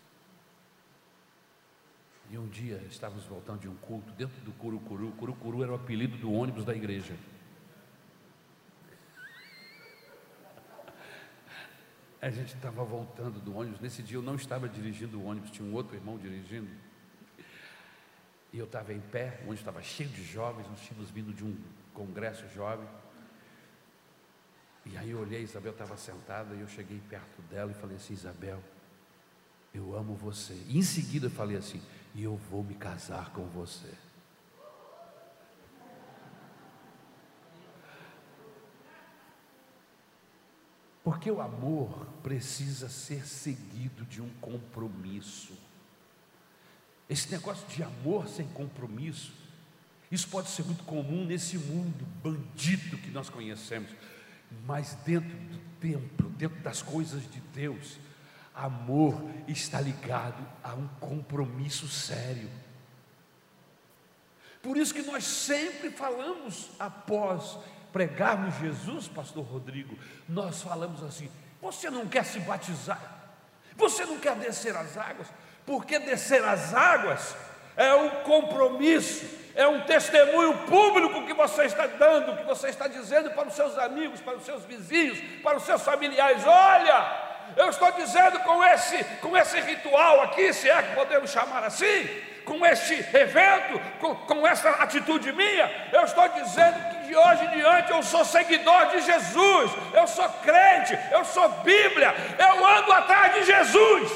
E um dia estávamos voltando de um culto dentro do Curucuru. Curucuru era o apelido do ônibus da igreja. A gente estava voltando do ônibus. Nesse dia eu não estava dirigindo o ônibus, tinha um outro irmão dirigindo. E eu estava em pé, o ônibus estava cheio de jovens, nós tínhamos vindo de um congresso jovem. E aí eu olhei, Isabel estava sentada e eu cheguei perto dela e falei assim: Isabel, eu amo você. E em seguida eu falei assim: e eu vou me casar com você. Porque o amor precisa ser seguido de um compromisso. Esse negócio de amor sem compromisso, isso pode ser muito comum nesse mundo bandido que nós conhecemos, mas dentro do templo, dentro das coisas de Deus, Amor está ligado a um compromisso sério. Por isso que nós sempre falamos após pregarmos Jesus, pastor Rodrigo, nós falamos assim: você não quer se batizar? Você não quer descer as águas? Porque descer as águas é um compromisso, é um testemunho público que você está dando, que você está dizendo para os seus amigos, para os seus vizinhos, para os seus familiares: olha, eu estou dizendo com esse, com esse ritual aqui, se é que podemos chamar assim, com este evento, com, com essa atitude minha, eu estou dizendo que de hoje em diante eu sou seguidor de Jesus, eu sou crente, eu sou Bíblia, eu ando atrás de Jesus.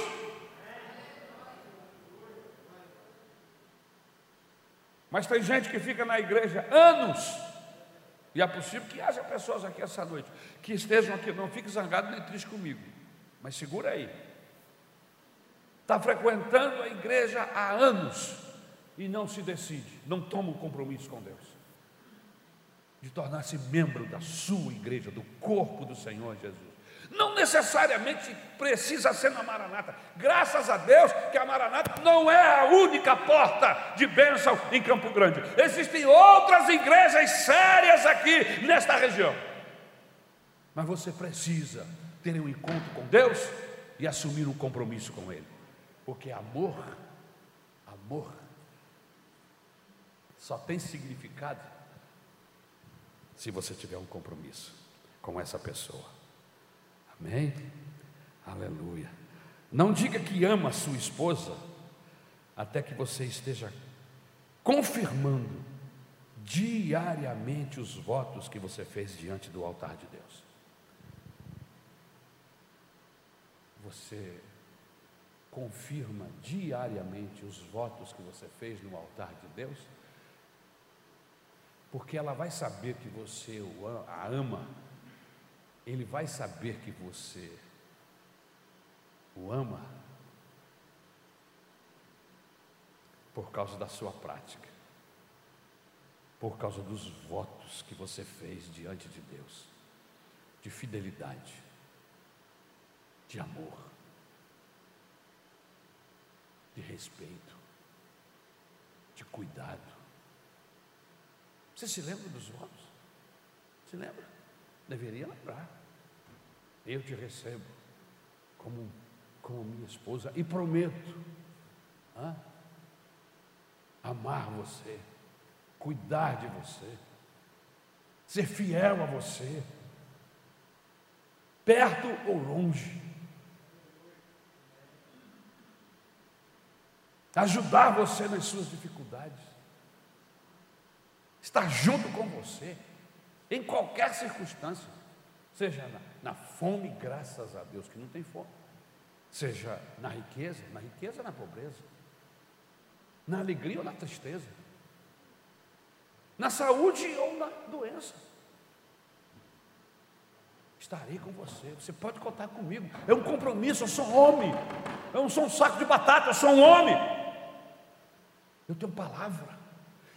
Mas tem gente que fica na igreja anos, e é possível que haja pessoas aqui essa noite que estejam aqui, não fiquem zangados nem tristes comigo. Mas segura aí. Está frequentando a igreja há anos e não se decide, não toma um compromisso com Deus de tornar-se membro da sua igreja, do corpo do Senhor Jesus. Não necessariamente precisa ser na Maranata. Graças a Deus que a Maranata não é a única porta de bênção em Campo Grande. Existem outras igrejas sérias aqui nesta região. Mas você precisa terem um encontro com Deus e assumir um compromisso com Ele. Porque amor, amor, só tem significado se você tiver um compromisso com essa pessoa. Amém? Aleluia. Não diga que ama a sua esposa até que você esteja confirmando diariamente os votos que você fez diante do altar de Deus. Você confirma diariamente os votos que você fez no altar de Deus? Porque ela vai saber que você a ama, ele vai saber que você o ama por causa da sua prática, por causa dos votos que você fez diante de Deus, de fidelidade de amor, de respeito, de cuidado. Você se lembra dos votos? Se lembra? Deveria lembrar. Eu te recebo como, como minha esposa e prometo ah, amar você, cuidar de você, ser fiel a você, perto ou longe. Ajudar você nas suas dificuldades, estar junto com você, em qualquer circunstância, seja na, na, fome, graças a Deus que não tem fome, seja na riqueza, na riqueza, na pobreza, na alegria ou na tristeza, na saúde ou na doença. Estarei com você, você pode contar comigo. É um compromisso, eu sou homem. Eu não sou um saco de batata, eu sou um homem. Eu tenho palavra.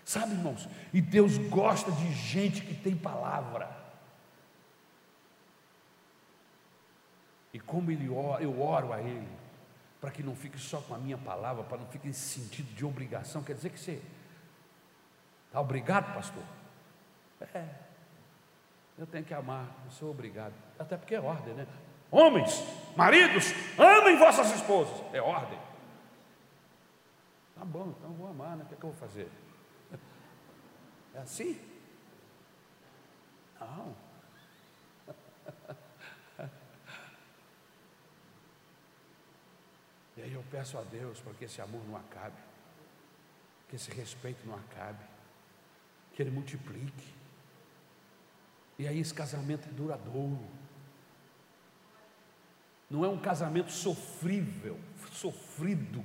Sabe, irmãos? E Deus gosta de gente que tem palavra. E como ele eu oro a Ele, para que não fique só com a minha palavra, para não fique esse sentido de obrigação. Quer dizer que você está obrigado, pastor? É, eu tenho que amar, eu sou obrigado. Até porque é ordem, né? Homens, maridos, amem vossas esposas. É ordem. Tá bom, então vou amar, né? O que, é que eu vou fazer? É assim? Não. E aí eu peço a Deus para que esse amor não acabe, que esse respeito não acabe, que ele multiplique. E aí esse casamento é duradouro. Não é um casamento sofrível, sofrido.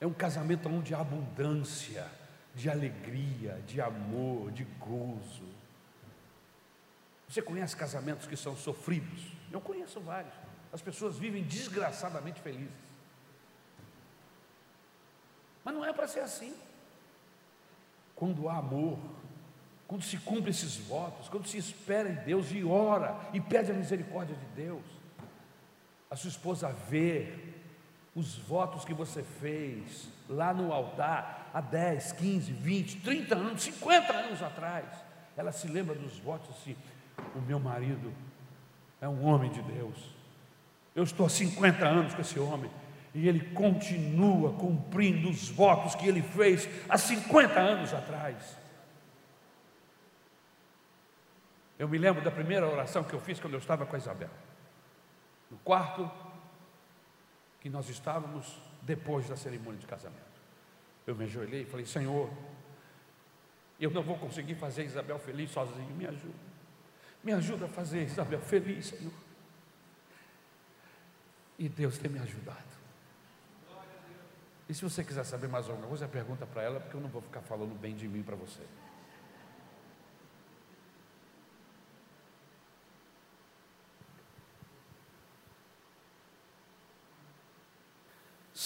É um casamento onde há abundância de alegria, de amor, de gozo. Você conhece casamentos que são sofridos? Eu conheço vários. As pessoas vivem desgraçadamente felizes. Mas não é para ser assim. Quando há amor, quando se cumpre esses votos, quando se espera em Deus e ora e pede a misericórdia de Deus, a sua esposa vê os votos que você fez lá no altar há 10, 15, 20, 30 anos, 50 anos atrás. Ela se lembra dos votos assim: o meu marido é um homem de Deus. Eu estou há 50 anos com esse homem e ele continua cumprindo os votos que ele fez há 50 anos atrás. Eu me lembro da primeira oração que eu fiz quando eu estava com a Isabel, no quarto que nós estávamos depois da cerimônia de casamento. Eu me ajoelhei e falei: Senhor, eu não vou conseguir fazer Isabel feliz sozinho, me ajuda. Me ajuda a fazer Isabel feliz, Senhor. E Deus tem me ajudado. E se você quiser saber mais alguma coisa, pergunta para ela, porque eu não vou ficar falando bem de mim para você.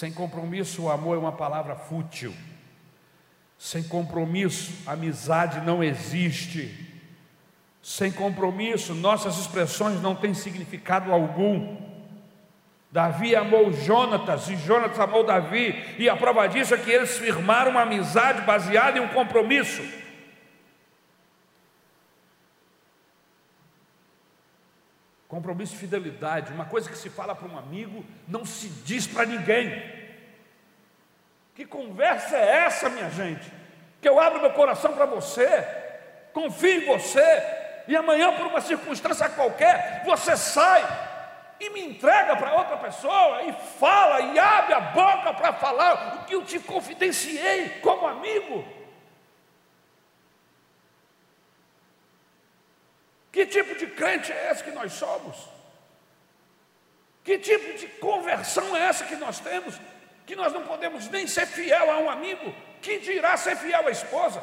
Sem compromisso, o amor é uma palavra fútil. Sem compromisso, amizade não existe. Sem compromisso, nossas expressões não têm significado algum. Davi amou Jonatas e Jonatas amou Davi, e a prova disso é que eles firmaram uma amizade baseada em um compromisso. Compromisso e fidelidade, uma coisa que se fala para um amigo, não se diz para ninguém. Que conversa é essa, minha gente? Que eu abro meu coração para você, confio em você, e amanhã, por uma circunstância qualquer, você sai e me entrega para outra pessoa e fala e abre a boca para falar o que eu te confidenciei como amigo. Que tipo de crente é esse que nós somos? Que tipo de conversão é essa que nós temos? Que nós não podemos nem ser fiel a um amigo, que dirá ser fiel à esposa?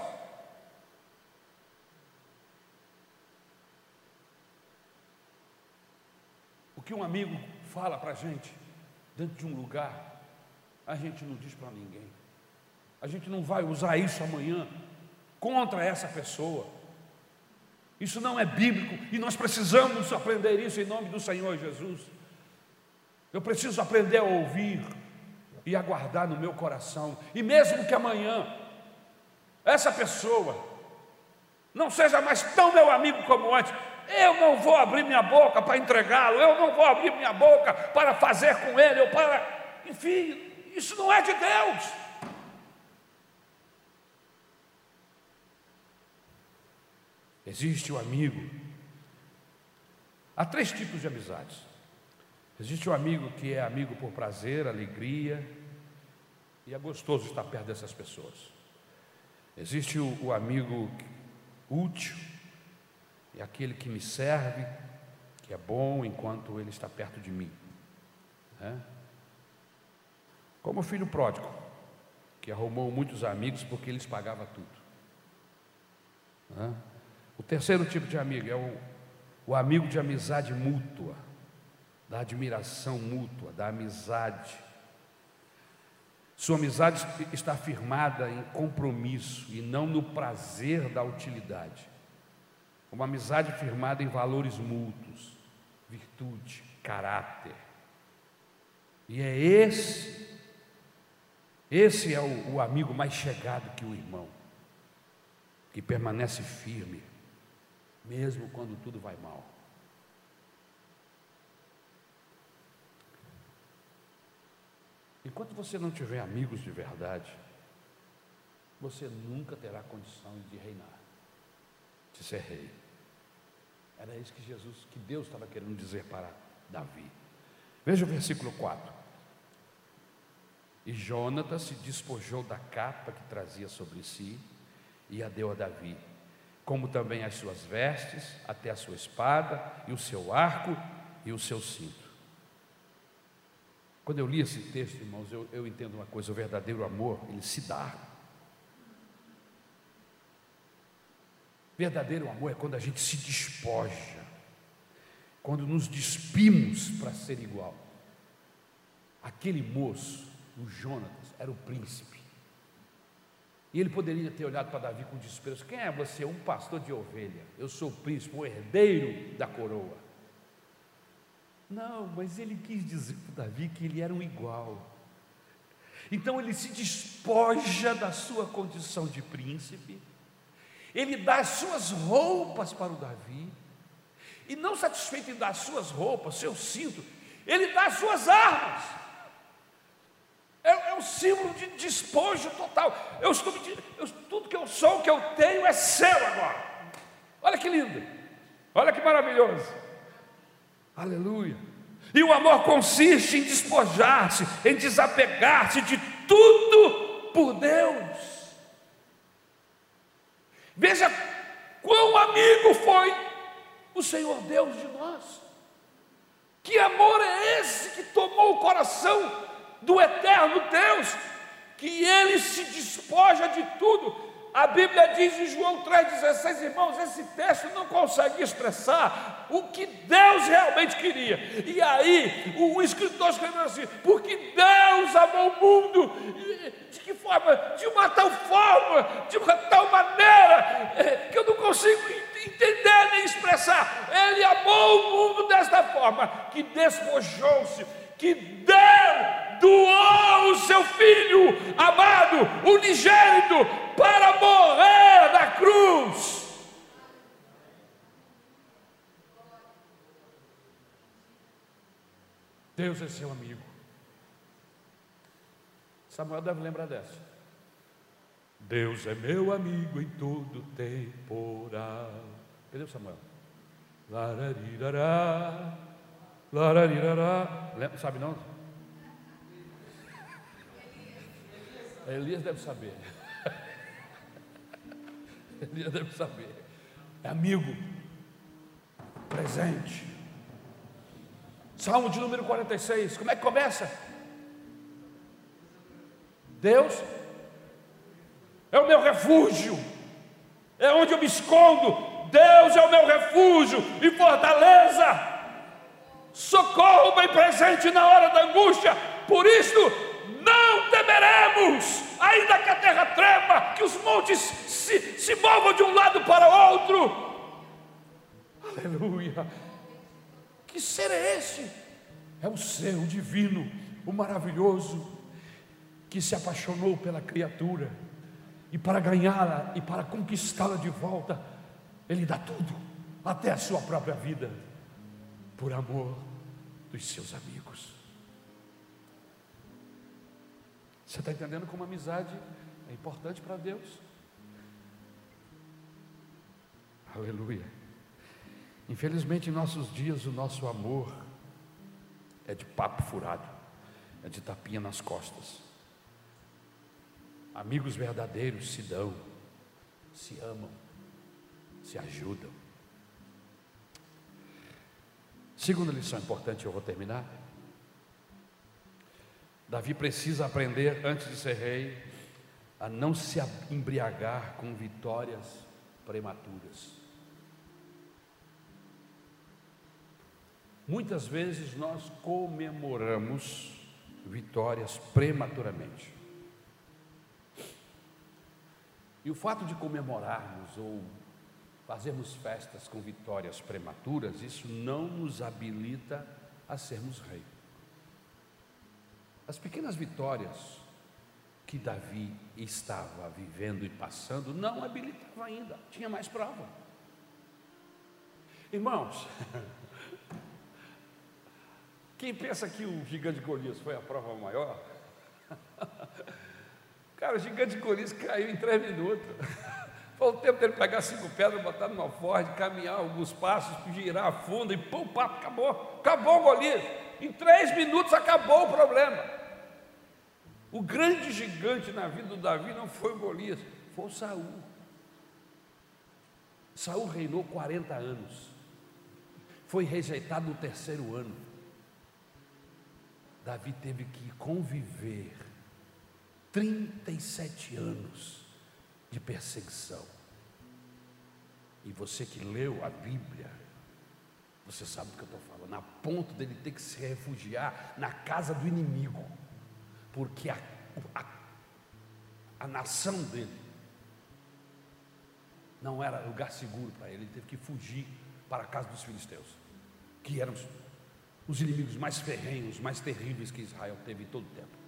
que um amigo fala para a gente dentro de um lugar, a gente não diz para ninguém. A gente não vai usar isso amanhã contra essa pessoa. Isso não é bíblico e nós precisamos aprender isso em nome do Senhor Jesus. Eu preciso aprender a ouvir e a guardar no meu coração, e mesmo que amanhã essa pessoa não seja mais tão meu amigo como antes, eu não vou abrir minha boca para entregá-lo, eu não vou abrir minha boca para fazer com ele, ou para. Enfim, isso não é de Deus. Existe o amigo. Há três tipos de amizades. Existe o amigo que é amigo por prazer, alegria, e é gostoso estar perto dessas pessoas. Existe o, o amigo útil, é aquele que me serve, que é bom enquanto ele está perto de mim. Né? Como o filho pródigo, que arrumou muitos amigos porque eles pagavam tudo. Né? O terceiro tipo de amigo é o, o amigo de amizade mútua, da admiração mútua, da amizade. Sua amizade está firmada em compromisso e não no prazer da utilidade. Uma amizade firmada em valores mútuos, virtude, caráter. E é esse, esse é o, o amigo mais chegado que o irmão, que permanece firme, mesmo quando tudo vai mal. Enquanto você não tiver amigos de verdade, você nunca terá condição de reinar, de ser rei. Era isso que Jesus, que Deus estava querendo dizer para Davi. Veja o versículo 4. E Jonatas se despojou da capa que trazia sobre si e a deu a Davi, como também as suas vestes, até a sua espada, e o seu arco e o seu cinto. Quando eu li esse texto, irmãos, eu, eu entendo uma coisa: o verdadeiro amor, ele se dá. Verdadeiro amor é quando a gente se despoja, quando nos despimos para ser igual. Aquele moço, o Jonatas, era o príncipe. E ele poderia ter olhado para Davi com desprezo: Quem é você? Um pastor de ovelha. Eu sou o príncipe, o herdeiro da coroa. Não, mas ele quis dizer para Davi que ele era um igual. Então ele se despoja da sua condição de príncipe, ele dá as suas roupas para o Davi, e não satisfeito em dar as suas roupas, seu cinto, ele dá as suas armas. Um símbolo de despojo total. Eu estou eu, tudo que eu sou, o que eu tenho é seu agora. Olha que lindo, olha que maravilhoso. Aleluia. E o amor consiste em despojar-se, em desapegar-se de tudo por Deus. Veja quão amigo foi o Senhor Deus de nós. Que amor é esse que tomou o coração do eterno Deus, que ele se despoja de tudo a Bíblia diz em João 3,16, irmãos, esse texto não consegue expressar o que Deus realmente queria. E aí, o, escritor escreveu assim: porque Deus amou o mundo, de que forma? De uma tal forma, de uma tal maneira, é, que eu não consigo entender nem expressar. Ele amou o mundo desta forma, que despojou-se, que deu doou o seu filho amado, unigênito, para morrer na cruz. Deus é seu amigo. Samuel deve lembrar dessa. Deus é meu amigo em todo temporal. Cadê o Samuel? Lararirará, lararirará. Sabe não? Elias deve saber. Elias deve saber. É amigo, presente. Salmo de número 46, como é que começa? Deus é o meu refúgio, é onde eu me escondo. Deus é o meu refúgio e fortaleza, socorro bem presente na hora da angústia. Por isso, temeremos, ainda que a terra trema, que os montes se, se movam de um lado para o outro. Aleluia. Que ser é esse? É o ser, o divino, o maravilhoso, que se apaixonou pela criatura e para ganhá-la e para conquistá-la de volta, ele dá tudo, até a sua própria vida, por amor dos seus amigos. Você está entendendo como amizade é importante para Deus? Aleluia. Infelizmente, em nossos dias, o nosso amor é de papo furado, é de tapinha nas costas. Amigos verdadeiros se dão, se amam, se ajudam. Segunda lição importante, eu vou terminar. Davi precisa aprender, antes de ser rei, a não se embriagar com vitórias prematuras. Muitas vezes nós comemoramos vitórias prematuramente. E o fato de comemorarmos ou fazermos festas com vitórias prematuras, isso não nos habilita a sermos reis. As pequenas vitórias que Davi estava vivendo e passando não habilitava ainda, tinha mais prova. Irmãos, quem pensa que o gigante Golias foi a prova maior? Cara, o gigante Golias caiu em três minutos. Foi o tempo dele pegar cinco pedras, botar numa Ford, caminhar alguns passos, girar a funda e pum, papo, acabou. Acabou o Golias. Em três minutos acabou o problema. O grande gigante na vida do Davi não foi o Golias, foi o Saul. Saul reinou 40 anos. Foi rejeitado no terceiro ano. Davi teve que conviver 37 anos de perseguição. E você que leu a Bíblia, você sabe do que eu estou falando, a ponto dele ter que se refugiar na casa do inimigo, porque a, a, a nação dele não era lugar seguro para ele, ele teve que fugir para a casa dos filisteus, que eram os, os inimigos mais ferrenhos, mais terríveis que Israel teve em todo o tempo.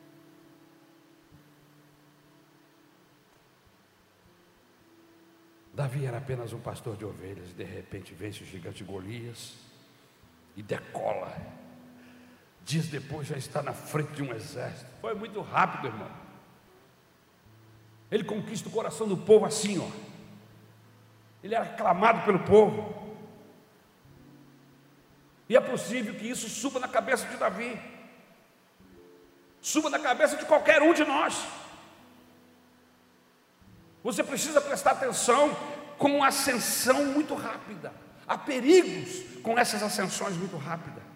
Davi era apenas um pastor de ovelhas e de repente vence o gigante Golias e decola. Dias depois já está na frente de um exército. Foi muito rápido, irmão. Ele conquista o coração do povo assim, ó. Ele era aclamado pelo povo. E é possível que isso suba na cabeça de Davi, suba na cabeça de qualquer um de nós. Você precisa prestar atenção com ascensão muito rápida. Há perigos com essas ascensões muito rápidas.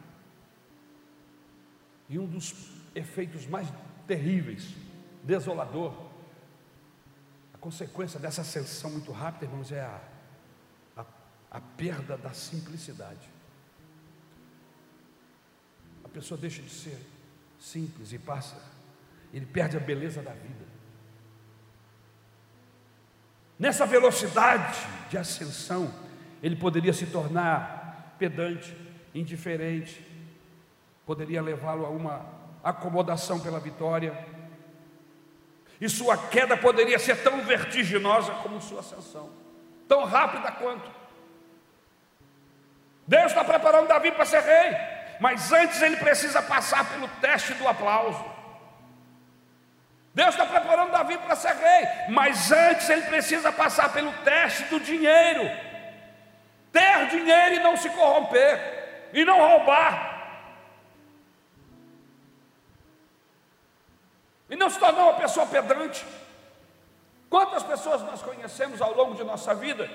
E um dos efeitos mais terríveis, desolador, a consequência dessa ascensão muito rápida, irmãos, é a, a, a perda da simplicidade. A pessoa deixa de ser simples e passa, ele perde a beleza da vida. Nessa velocidade de ascensão, ele poderia se tornar pedante, indiferente, poderia levá-lo a uma acomodação pela vitória, e sua queda poderia ser tão vertiginosa como sua ascensão, tão rápida quanto. Deus está preparando Davi para ser rei, mas antes ele precisa passar pelo teste do aplauso. Deus está preparando Davi para ser rei, mas antes ele precisa passar pelo teste do dinheiro. Ter dinheiro e não se corromper, e não roubar. E não se tornar uma pessoa pedante. Quantas pessoas nós conhecemos ao longo de nossa vida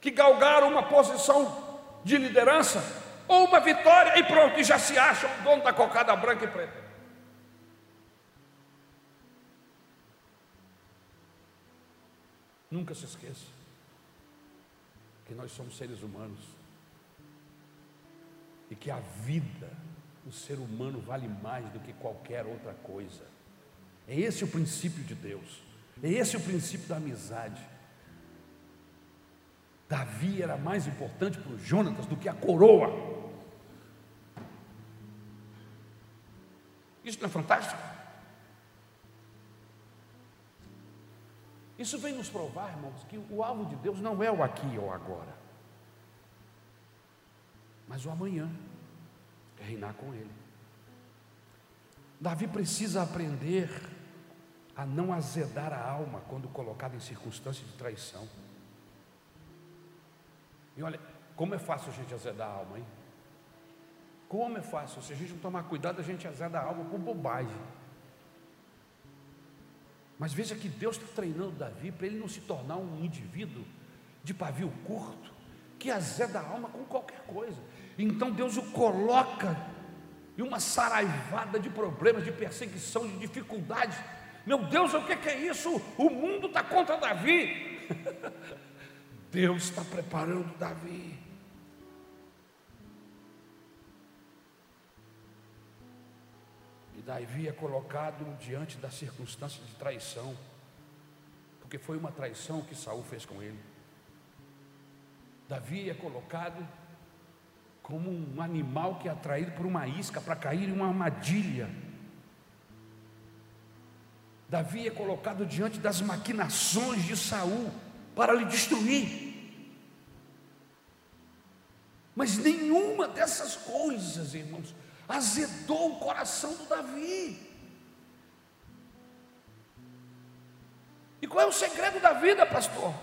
que galgaram uma posição de liderança ou uma vitória e pronto, e já se acham dono da cocada branca e preta? Nunca se esqueça que nós somos seres humanos e que a vida do ser humano vale mais do que qualquer outra coisa. É esse o princípio de Deus, é esse o princípio da amizade. Davi era mais importante para o Jonatas do que a coroa. Isso não é fantástico? Isso vem nos provar, irmãos, que o alvo de Deus não é o aqui ou agora, mas o amanhã, é reinar com Ele. Davi precisa aprender a não azedar a alma quando colocado em circunstâncias de traição. E olha, como é fácil a gente azedar a alma, hein? Como é fácil, se a gente não tomar cuidado, a gente azeda a alma por bobagem. Mas veja que Deus está treinando Davi para ele não se tornar um indivíduo de pavio curto, que azeda a alma com qualquer coisa. Então Deus o coloca em uma saraivada de problemas, de perseguição, de dificuldades. Meu Deus, o que é isso? O mundo está contra Davi. Deus está preparando Davi. Davi é colocado diante da circunstância de traição, porque foi uma traição que Saul fez com ele. Davi é colocado como um animal que é atraído por uma isca para cair em uma armadilha. Davi é colocado diante das maquinações de Saul para lhe destruir. Mas nenhuma dessas coisas, irmãos, azedou o coração do Davi. E qual é o segredo da vida, pastor?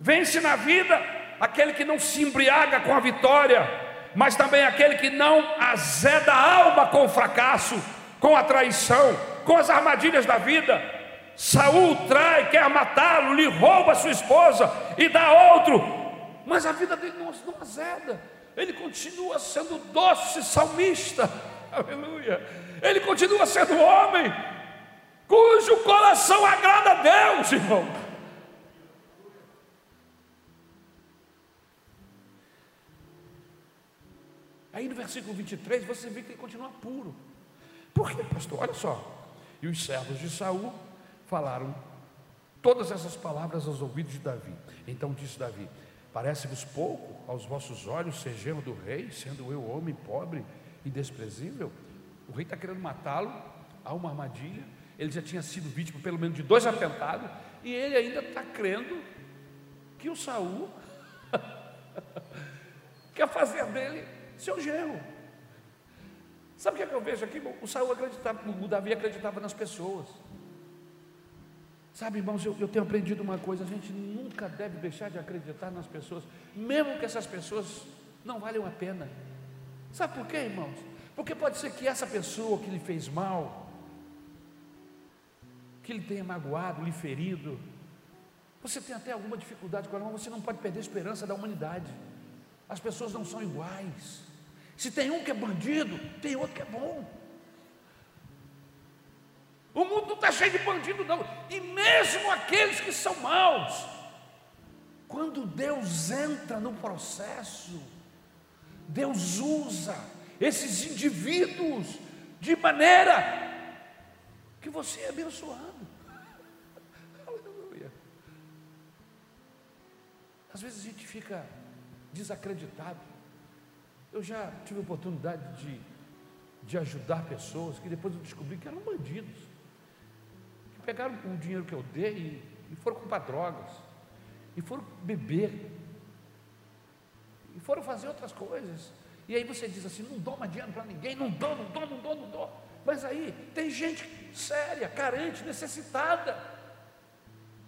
Vence na vida aquele que não se embriaga com a vitória, mas também aquele que não azeda a alma com o fracasso, com a traição, com as armadilhas da vida. Saul trai, quer matá-lo, lhe rouba sua esposa e dá outro, mas a vida dele não, não azeda, ele continua sendo doce salmista, aleluia, ele continua sendo homem, cujo coração agrada a Deus, irmão. Aí no versículo 23 você vê que ele continua puro. Por quê, pastor? Olha só. E os servos de Saul falaram todas essas palavras aos ouvidos de Davi. Então disse Davi: Parece-vos pouco aos vossos olhos ser genro do rei, sendo eu homem pobre e desprezível? O rei está querendo matá-lo, há uma armadilha. Ele já tinha sido vítima pelo menos de dois atentados, e ele ainda está crendo que o Saul quer fazer dele seu genro. Sabe o que, é que eu vejo aqui? O Saul acreditava, o Davi acreditava nas pessoas. Sabe, irmãos, eu, eu, tenho aprendido uma coisa: a gente nunca deve deixar de acreditar nas pessoas, mesmo que essas pessoas não valham a pena. Sabe por quê, irmãos? Porque pode ser que essa pessoa que lhe fez mal, que lhe tenha magoado, lhe ferido, você tem até alguma dificuldade com ela, mas você não pode perder a esperança da humanidade. As pessoas não são iguais. Se tem um que é bandido, tem outro que é bom. O mundo não está cheio de bandido, não. E mesmo aqueles que são maus, quando Deus entra no processo, Deus usa esses indivíduos de maneira que você é abençoado. Aleluia. Às vezes a gente fica desacreditado. Eu já tive oportunidade de, de ajudar pessoas que depois eu descobri que eram bandidos. Que pegaram o dinheiro que eu dei e, e foram comprar drogas. E foram beber. E foram fazer outras coisas. E aí você diz assim: não dou mais dinheiro para ninguém, não dou, não dou, não dou, não dou. Mas aí tem gente séria, carente, necessitada,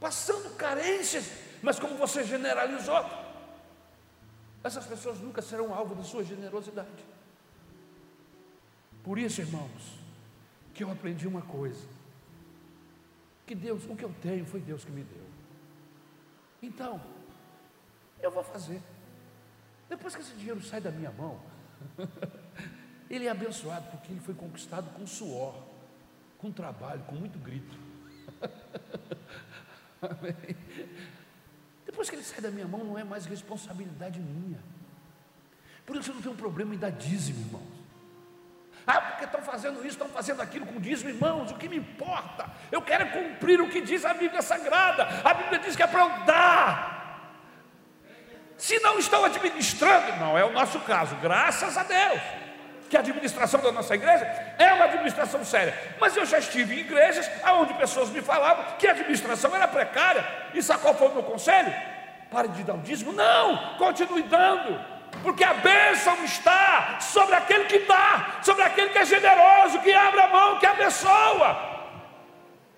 passando carências, mas como você generalizou, essas pessoas nunca serão alvo da sua generosidade. Por isso, irmãos, que eu aprendi uma coisa: que Deus, o que eu tenho foi Deus que me deu. Então, eu vou fazer. Depois que esse dinheiro sai da minha mão, ele é abençoado porque ele foi conquistado com suor, com trabalho, com muito grito. Amém. Depois que ele sai da minha mão, não é mais responsabilidade minha. Por isso eu não tenho problema em dar dízimo, irmãos. Ah, porque estão fazendo isso, estão fazendo aquilo com dízimo, irmãos, o que me importa? Eu quero cumprir o que diz a Bíblia Sagrada. A Bíblia diz que é para eu dar. Se não estão administrando, não é o nosso caso, graças a Deus que a administração da nossa igreja é uma administração séria. Mas eu já estive em igrejas onde pessoas me falavam que a administração era precária. E sabe qual foi o meu conselho? Pare de dar o dízimo. Não, continue dando. Porque a bênção está sobre aquele que dá, sobre aquele que é generoso, que abre a mão, que abençoa.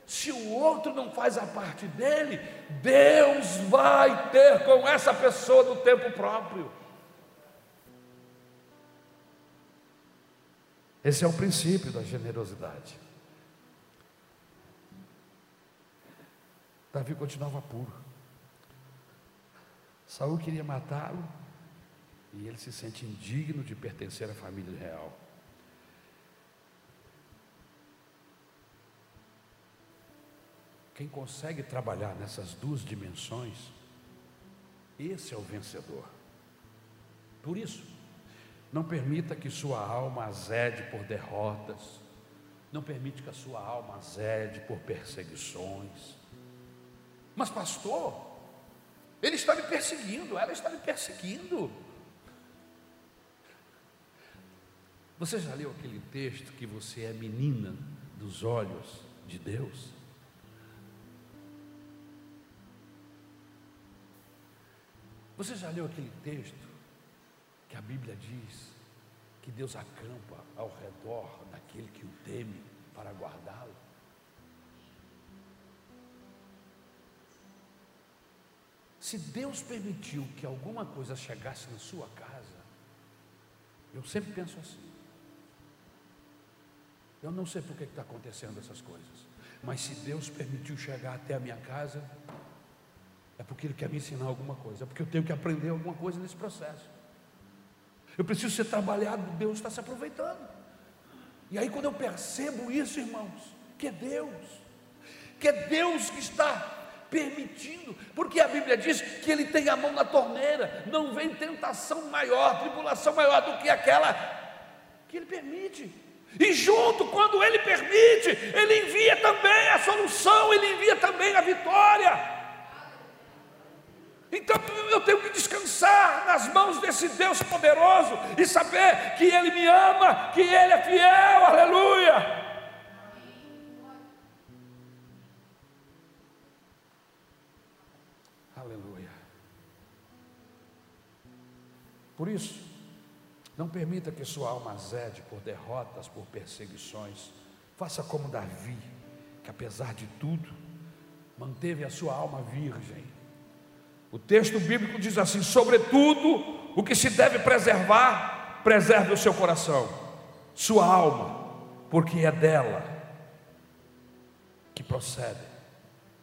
Se o outro não faz a parte dele, Deus vai ter com essa pessoa no tempo próprio. Esse é o princípio da generosidade. Davi continuava puro. Saul queria matá-lo e ele se sente indigno de pertencer à família real. Quem consegue trabalhar nessas duas dimensões, esse é o vencedor. Por isso, não permita que sua alma azede por derrotas. Não permite que a sua alma azede por perseguições. Mas, pastor, ele está me perseguindo, ela está me perseguindo. Você já leu aquele texto que você é menina dos olhos de Deus? Você já leu aquele texto que a Bíblia diz que Deus acampa ao redor daquele que o teme para guardá-lo? Se Deus permitiu que alguma coisa chegasse na sua casa, eu sempre penso assim. Eu não sei por que está acontecendo essas coisas, mas se Deus permitiu chegar até a minha casa, é porque Ele quer me ensinar alguma coisa, é porque eu tenho que aprender alguma coisa nesse processo. Eu preciso ser trabalhado, Deus está se aproveitando. E aí, quando eu percebo isso, irmãos, que é Deus, que é Deus que está permitindo, porque a Bíblia diz que Ele tem a mão na torneira, não vem tentação maior, tribulação maior do que aquela que Ele permite. E junto, quando Ele permite, Ele envia também a solução, Ele envia também a vitória. Então eu tenho que descansar nas mãos desse Deus poderoso e saber que Ele me ama, que Ele é fiel, aleluia. Aleluia. Por isso, não permita que sua alma azede por derrotas, por perseguições. Faça como Davi, que apesar de tudo, manteve a sua alma virgem o texto bíblico diz assim: sobretudo, o que se deve preservar, preserve o seu coração, sua alma, porque é dela que procedem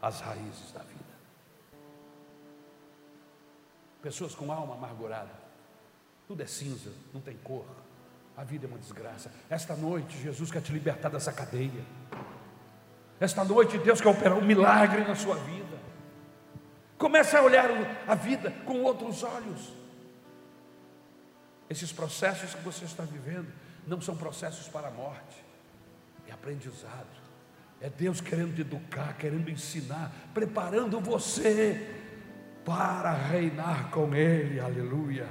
as raízes da vida. Pessoas com alma amargurada, tudo é cinza, não tem cor, a vida é uma desgraça. Esta noite, Jesus quer te libertar dessa cadeia. Esta noite, Deus quer operar um milagre na sua vida. Comece a olhar a vida com outros olhos. Esses processos que você está vivendo não são processos para a morte, é aprendizado. É Deus querendo educar, querendo ensinar, preparando você para reinar com Ele, aleluia.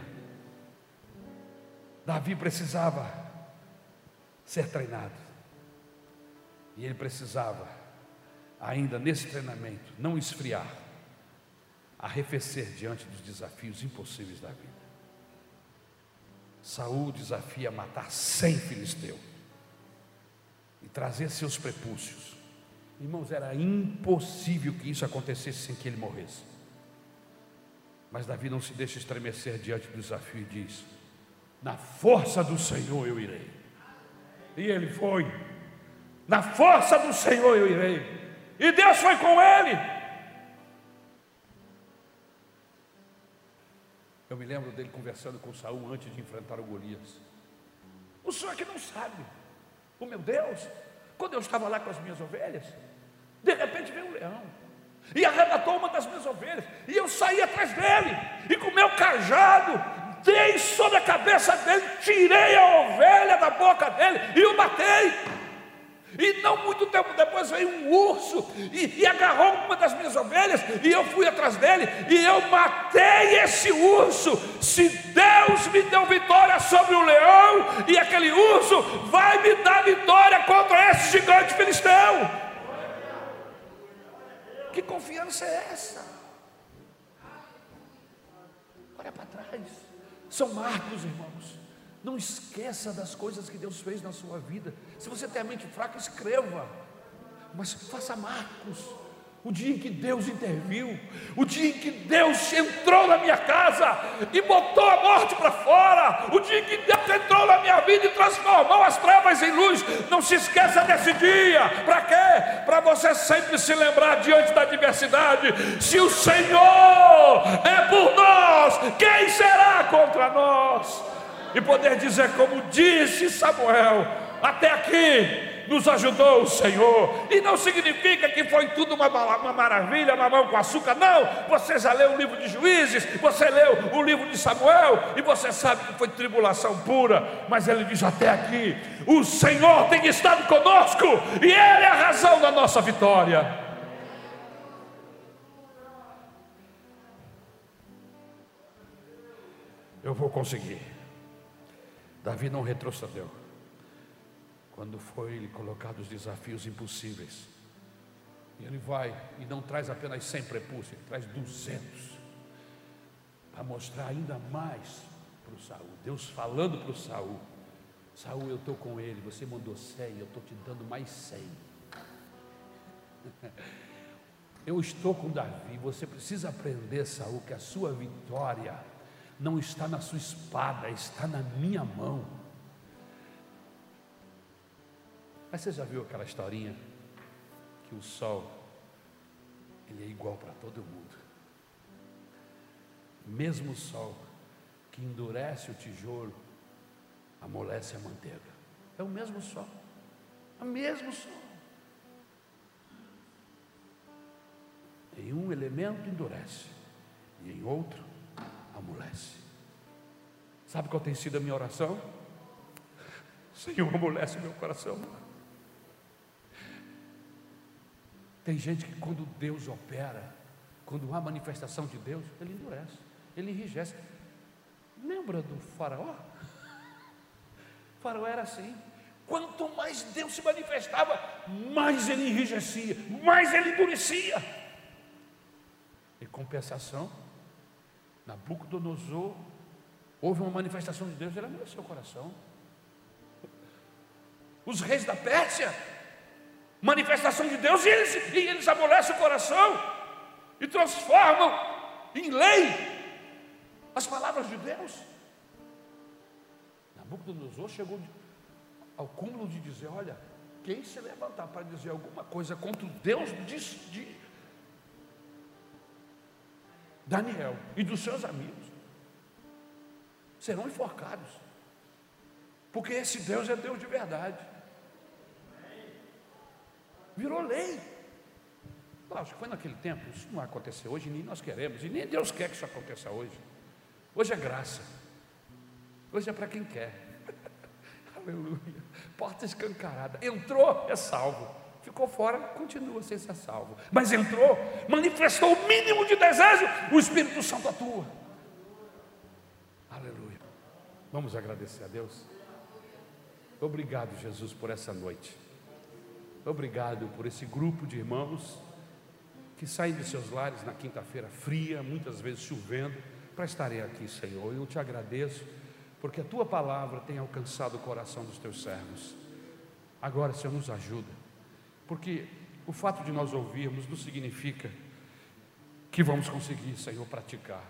Davi precisava ser treinado, e ele precisava, ainda nesse treinamento, não esfriar, arrefecer diante dos desafios impossíveis da vida. Saul desafia matar cem filisteus e trazer seus prepúcios. Irmãos, era impossível que isso acontecesse sem que ele morresse. Mas Davi não se deixa estremecer diante do desafio e diz: Na força do Senhor eu irei. E ele foi. Na força do Senhor eu irei. E Deus foi com ele. Eu me lembro dele conversando com Saul antes de enfrentar o Golias. O senhor que não sabe, o meu Deus, quando eu estava lá com as minhas ovelhas, de repente veio um leão e arrebatou uma das minhas ovelhas, e eu saí atrás dele, e com meu cajado, dei sobre a cabeça dele, tirei a ovelha da boca dele e o matei. E não muito tempo depois veio um urso e, e, agarrou uma das minhas ovelhas, e eu fui atrás dele, e eu matei esse urso. Se Deus me deu vitória sobre o leão, e aquele urso vai me dar vitória contra esse gigante filisteu. Que confiança é essa? Olha para trás, são marcos, irmãos. Não esqueça das coisas que Deus fez na sua vida. Se você tem a mente fraca, escreva. Mas faça marcos. O dia em que Deus interviu, o dia em que Deus entrou na minha casa e botou a morte para fora, o dia em que Deus entrou na minha vida e transformou as trevas em luz. Não se esqueça desse dia. Para quê? Para você sempre se lembrar diante da adversidade: se o Senhor é por nós, quem será contra nós? e poder dizer, como disse Samuel, até aqui nos ajudou o Senhor. E não significa que foi tudo uma, uma maravilha, mamão com açúcar, não. Você já leu o livro de Juízes, você leu o livro de Samuel, e você sabe que foi tribulação pura. Mas ele diz até aqui: o Senhor tem estado conosco, e Ele é a razão da nossa vitória. Eu vou conseguir. Davi não retrocedeu. Quando foi colocado os desafios impossíveis, ele vai e não traz apenas 100 prepúcios, ele traz 200 para mostrar ainda mais para o Saul. Deus falando para o Saul: Saul, eu estou com ele, você mandou 100, eu estou te dando mais 100. Eu estou com Davi, você precisa aprender, Saul, que a sua vitória não está na sua espada, está na minha mão. Mas você já viu aquela historinha que o sol ele é igual para todo mundo. Mesmo o sol que endurece o tijolo, amolece a manteiga. É o mesmo sol. É o mesmo sol. Em um elemento endurece e em outro amolece. Sabe qual tem sido a minha oração? Senhor, amolece meu coração. Tem gente que quando Deus opera, quando há manifestação de Deus, ele endurece, ele enrijece. Lembra do faraó? O faraó era assim. Quanto mais Deus se manifestava, mais ele enrijecia, mais ele endurecia. Em compensação, Nabucodonosor, houve uma manifestação de Deus, ele abriu seu coração. Os reis da Pérsia, manifestação de Deus, e eles, e eles amolecem o coração e transformam em lei as palavras de Deus. Nabucodonosor chegou ao cúmulo de dizer: Olha, quem se levantar para dizer alguma coisa contra o Deus de, de Daniel e dos seus amigos serão enforcados, porque esse Deus é Deus de verdade. Virou lei. Lógico, foi naquele tempo, isso não vai acontecer hoje, nem nós queremos, e nem Deus quer que isso aconteça hoje. Hoje é graça, hoje é para quem quer. Aleluia. Porta escancarada. Entrou, é salvo. Ficou fora, continua sem ser salvo. Mas entrou, manifestou o mínimo de desejo, o Espírito Santo atua. Aleluia. Vamos agradecer a Deus. Obrigado, Jesus, por essa noite. Obrigado por esse grupo de irmãos que saem de seus lares na quinta-feira fria, muitas vezes chovendo, para estarem aqui, Senhor. Eu te agradeço, porque a tua palavra tem alcançado o coração dos teus servos. Agora, Senhor, nos ajuda porque o fato de nós ouvirmos não significa que vamos conseguir, Senhor, praticar.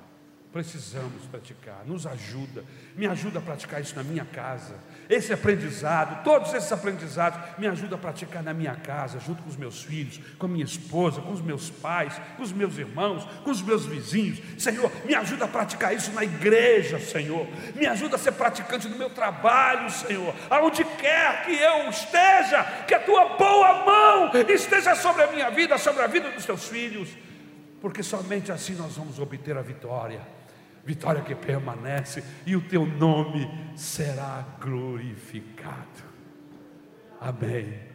Precisamos praticar, nos ajuda, me ajuda a praticar isso na minha casa. Esse aprendizado, todos esses aprendizados, me ajuda a praticar na minha casa, junto com os meus filhos, com a minha esposa, com os meus pais, com os meus irmãos, com os meus vizinhos. Senhor, me ajuda a praticar isso na igreja, Senhor. Me ajuda a ser praticante do meu trabalho, Senhor. Aonde quer que eu esteja, que a tua boa mão esteja sobre a minha vida, sobre a vida dos teus filhos, porque somente assim nós vamos obter a vitória vitória que permanece, e o teu nome será glorificado. Amém.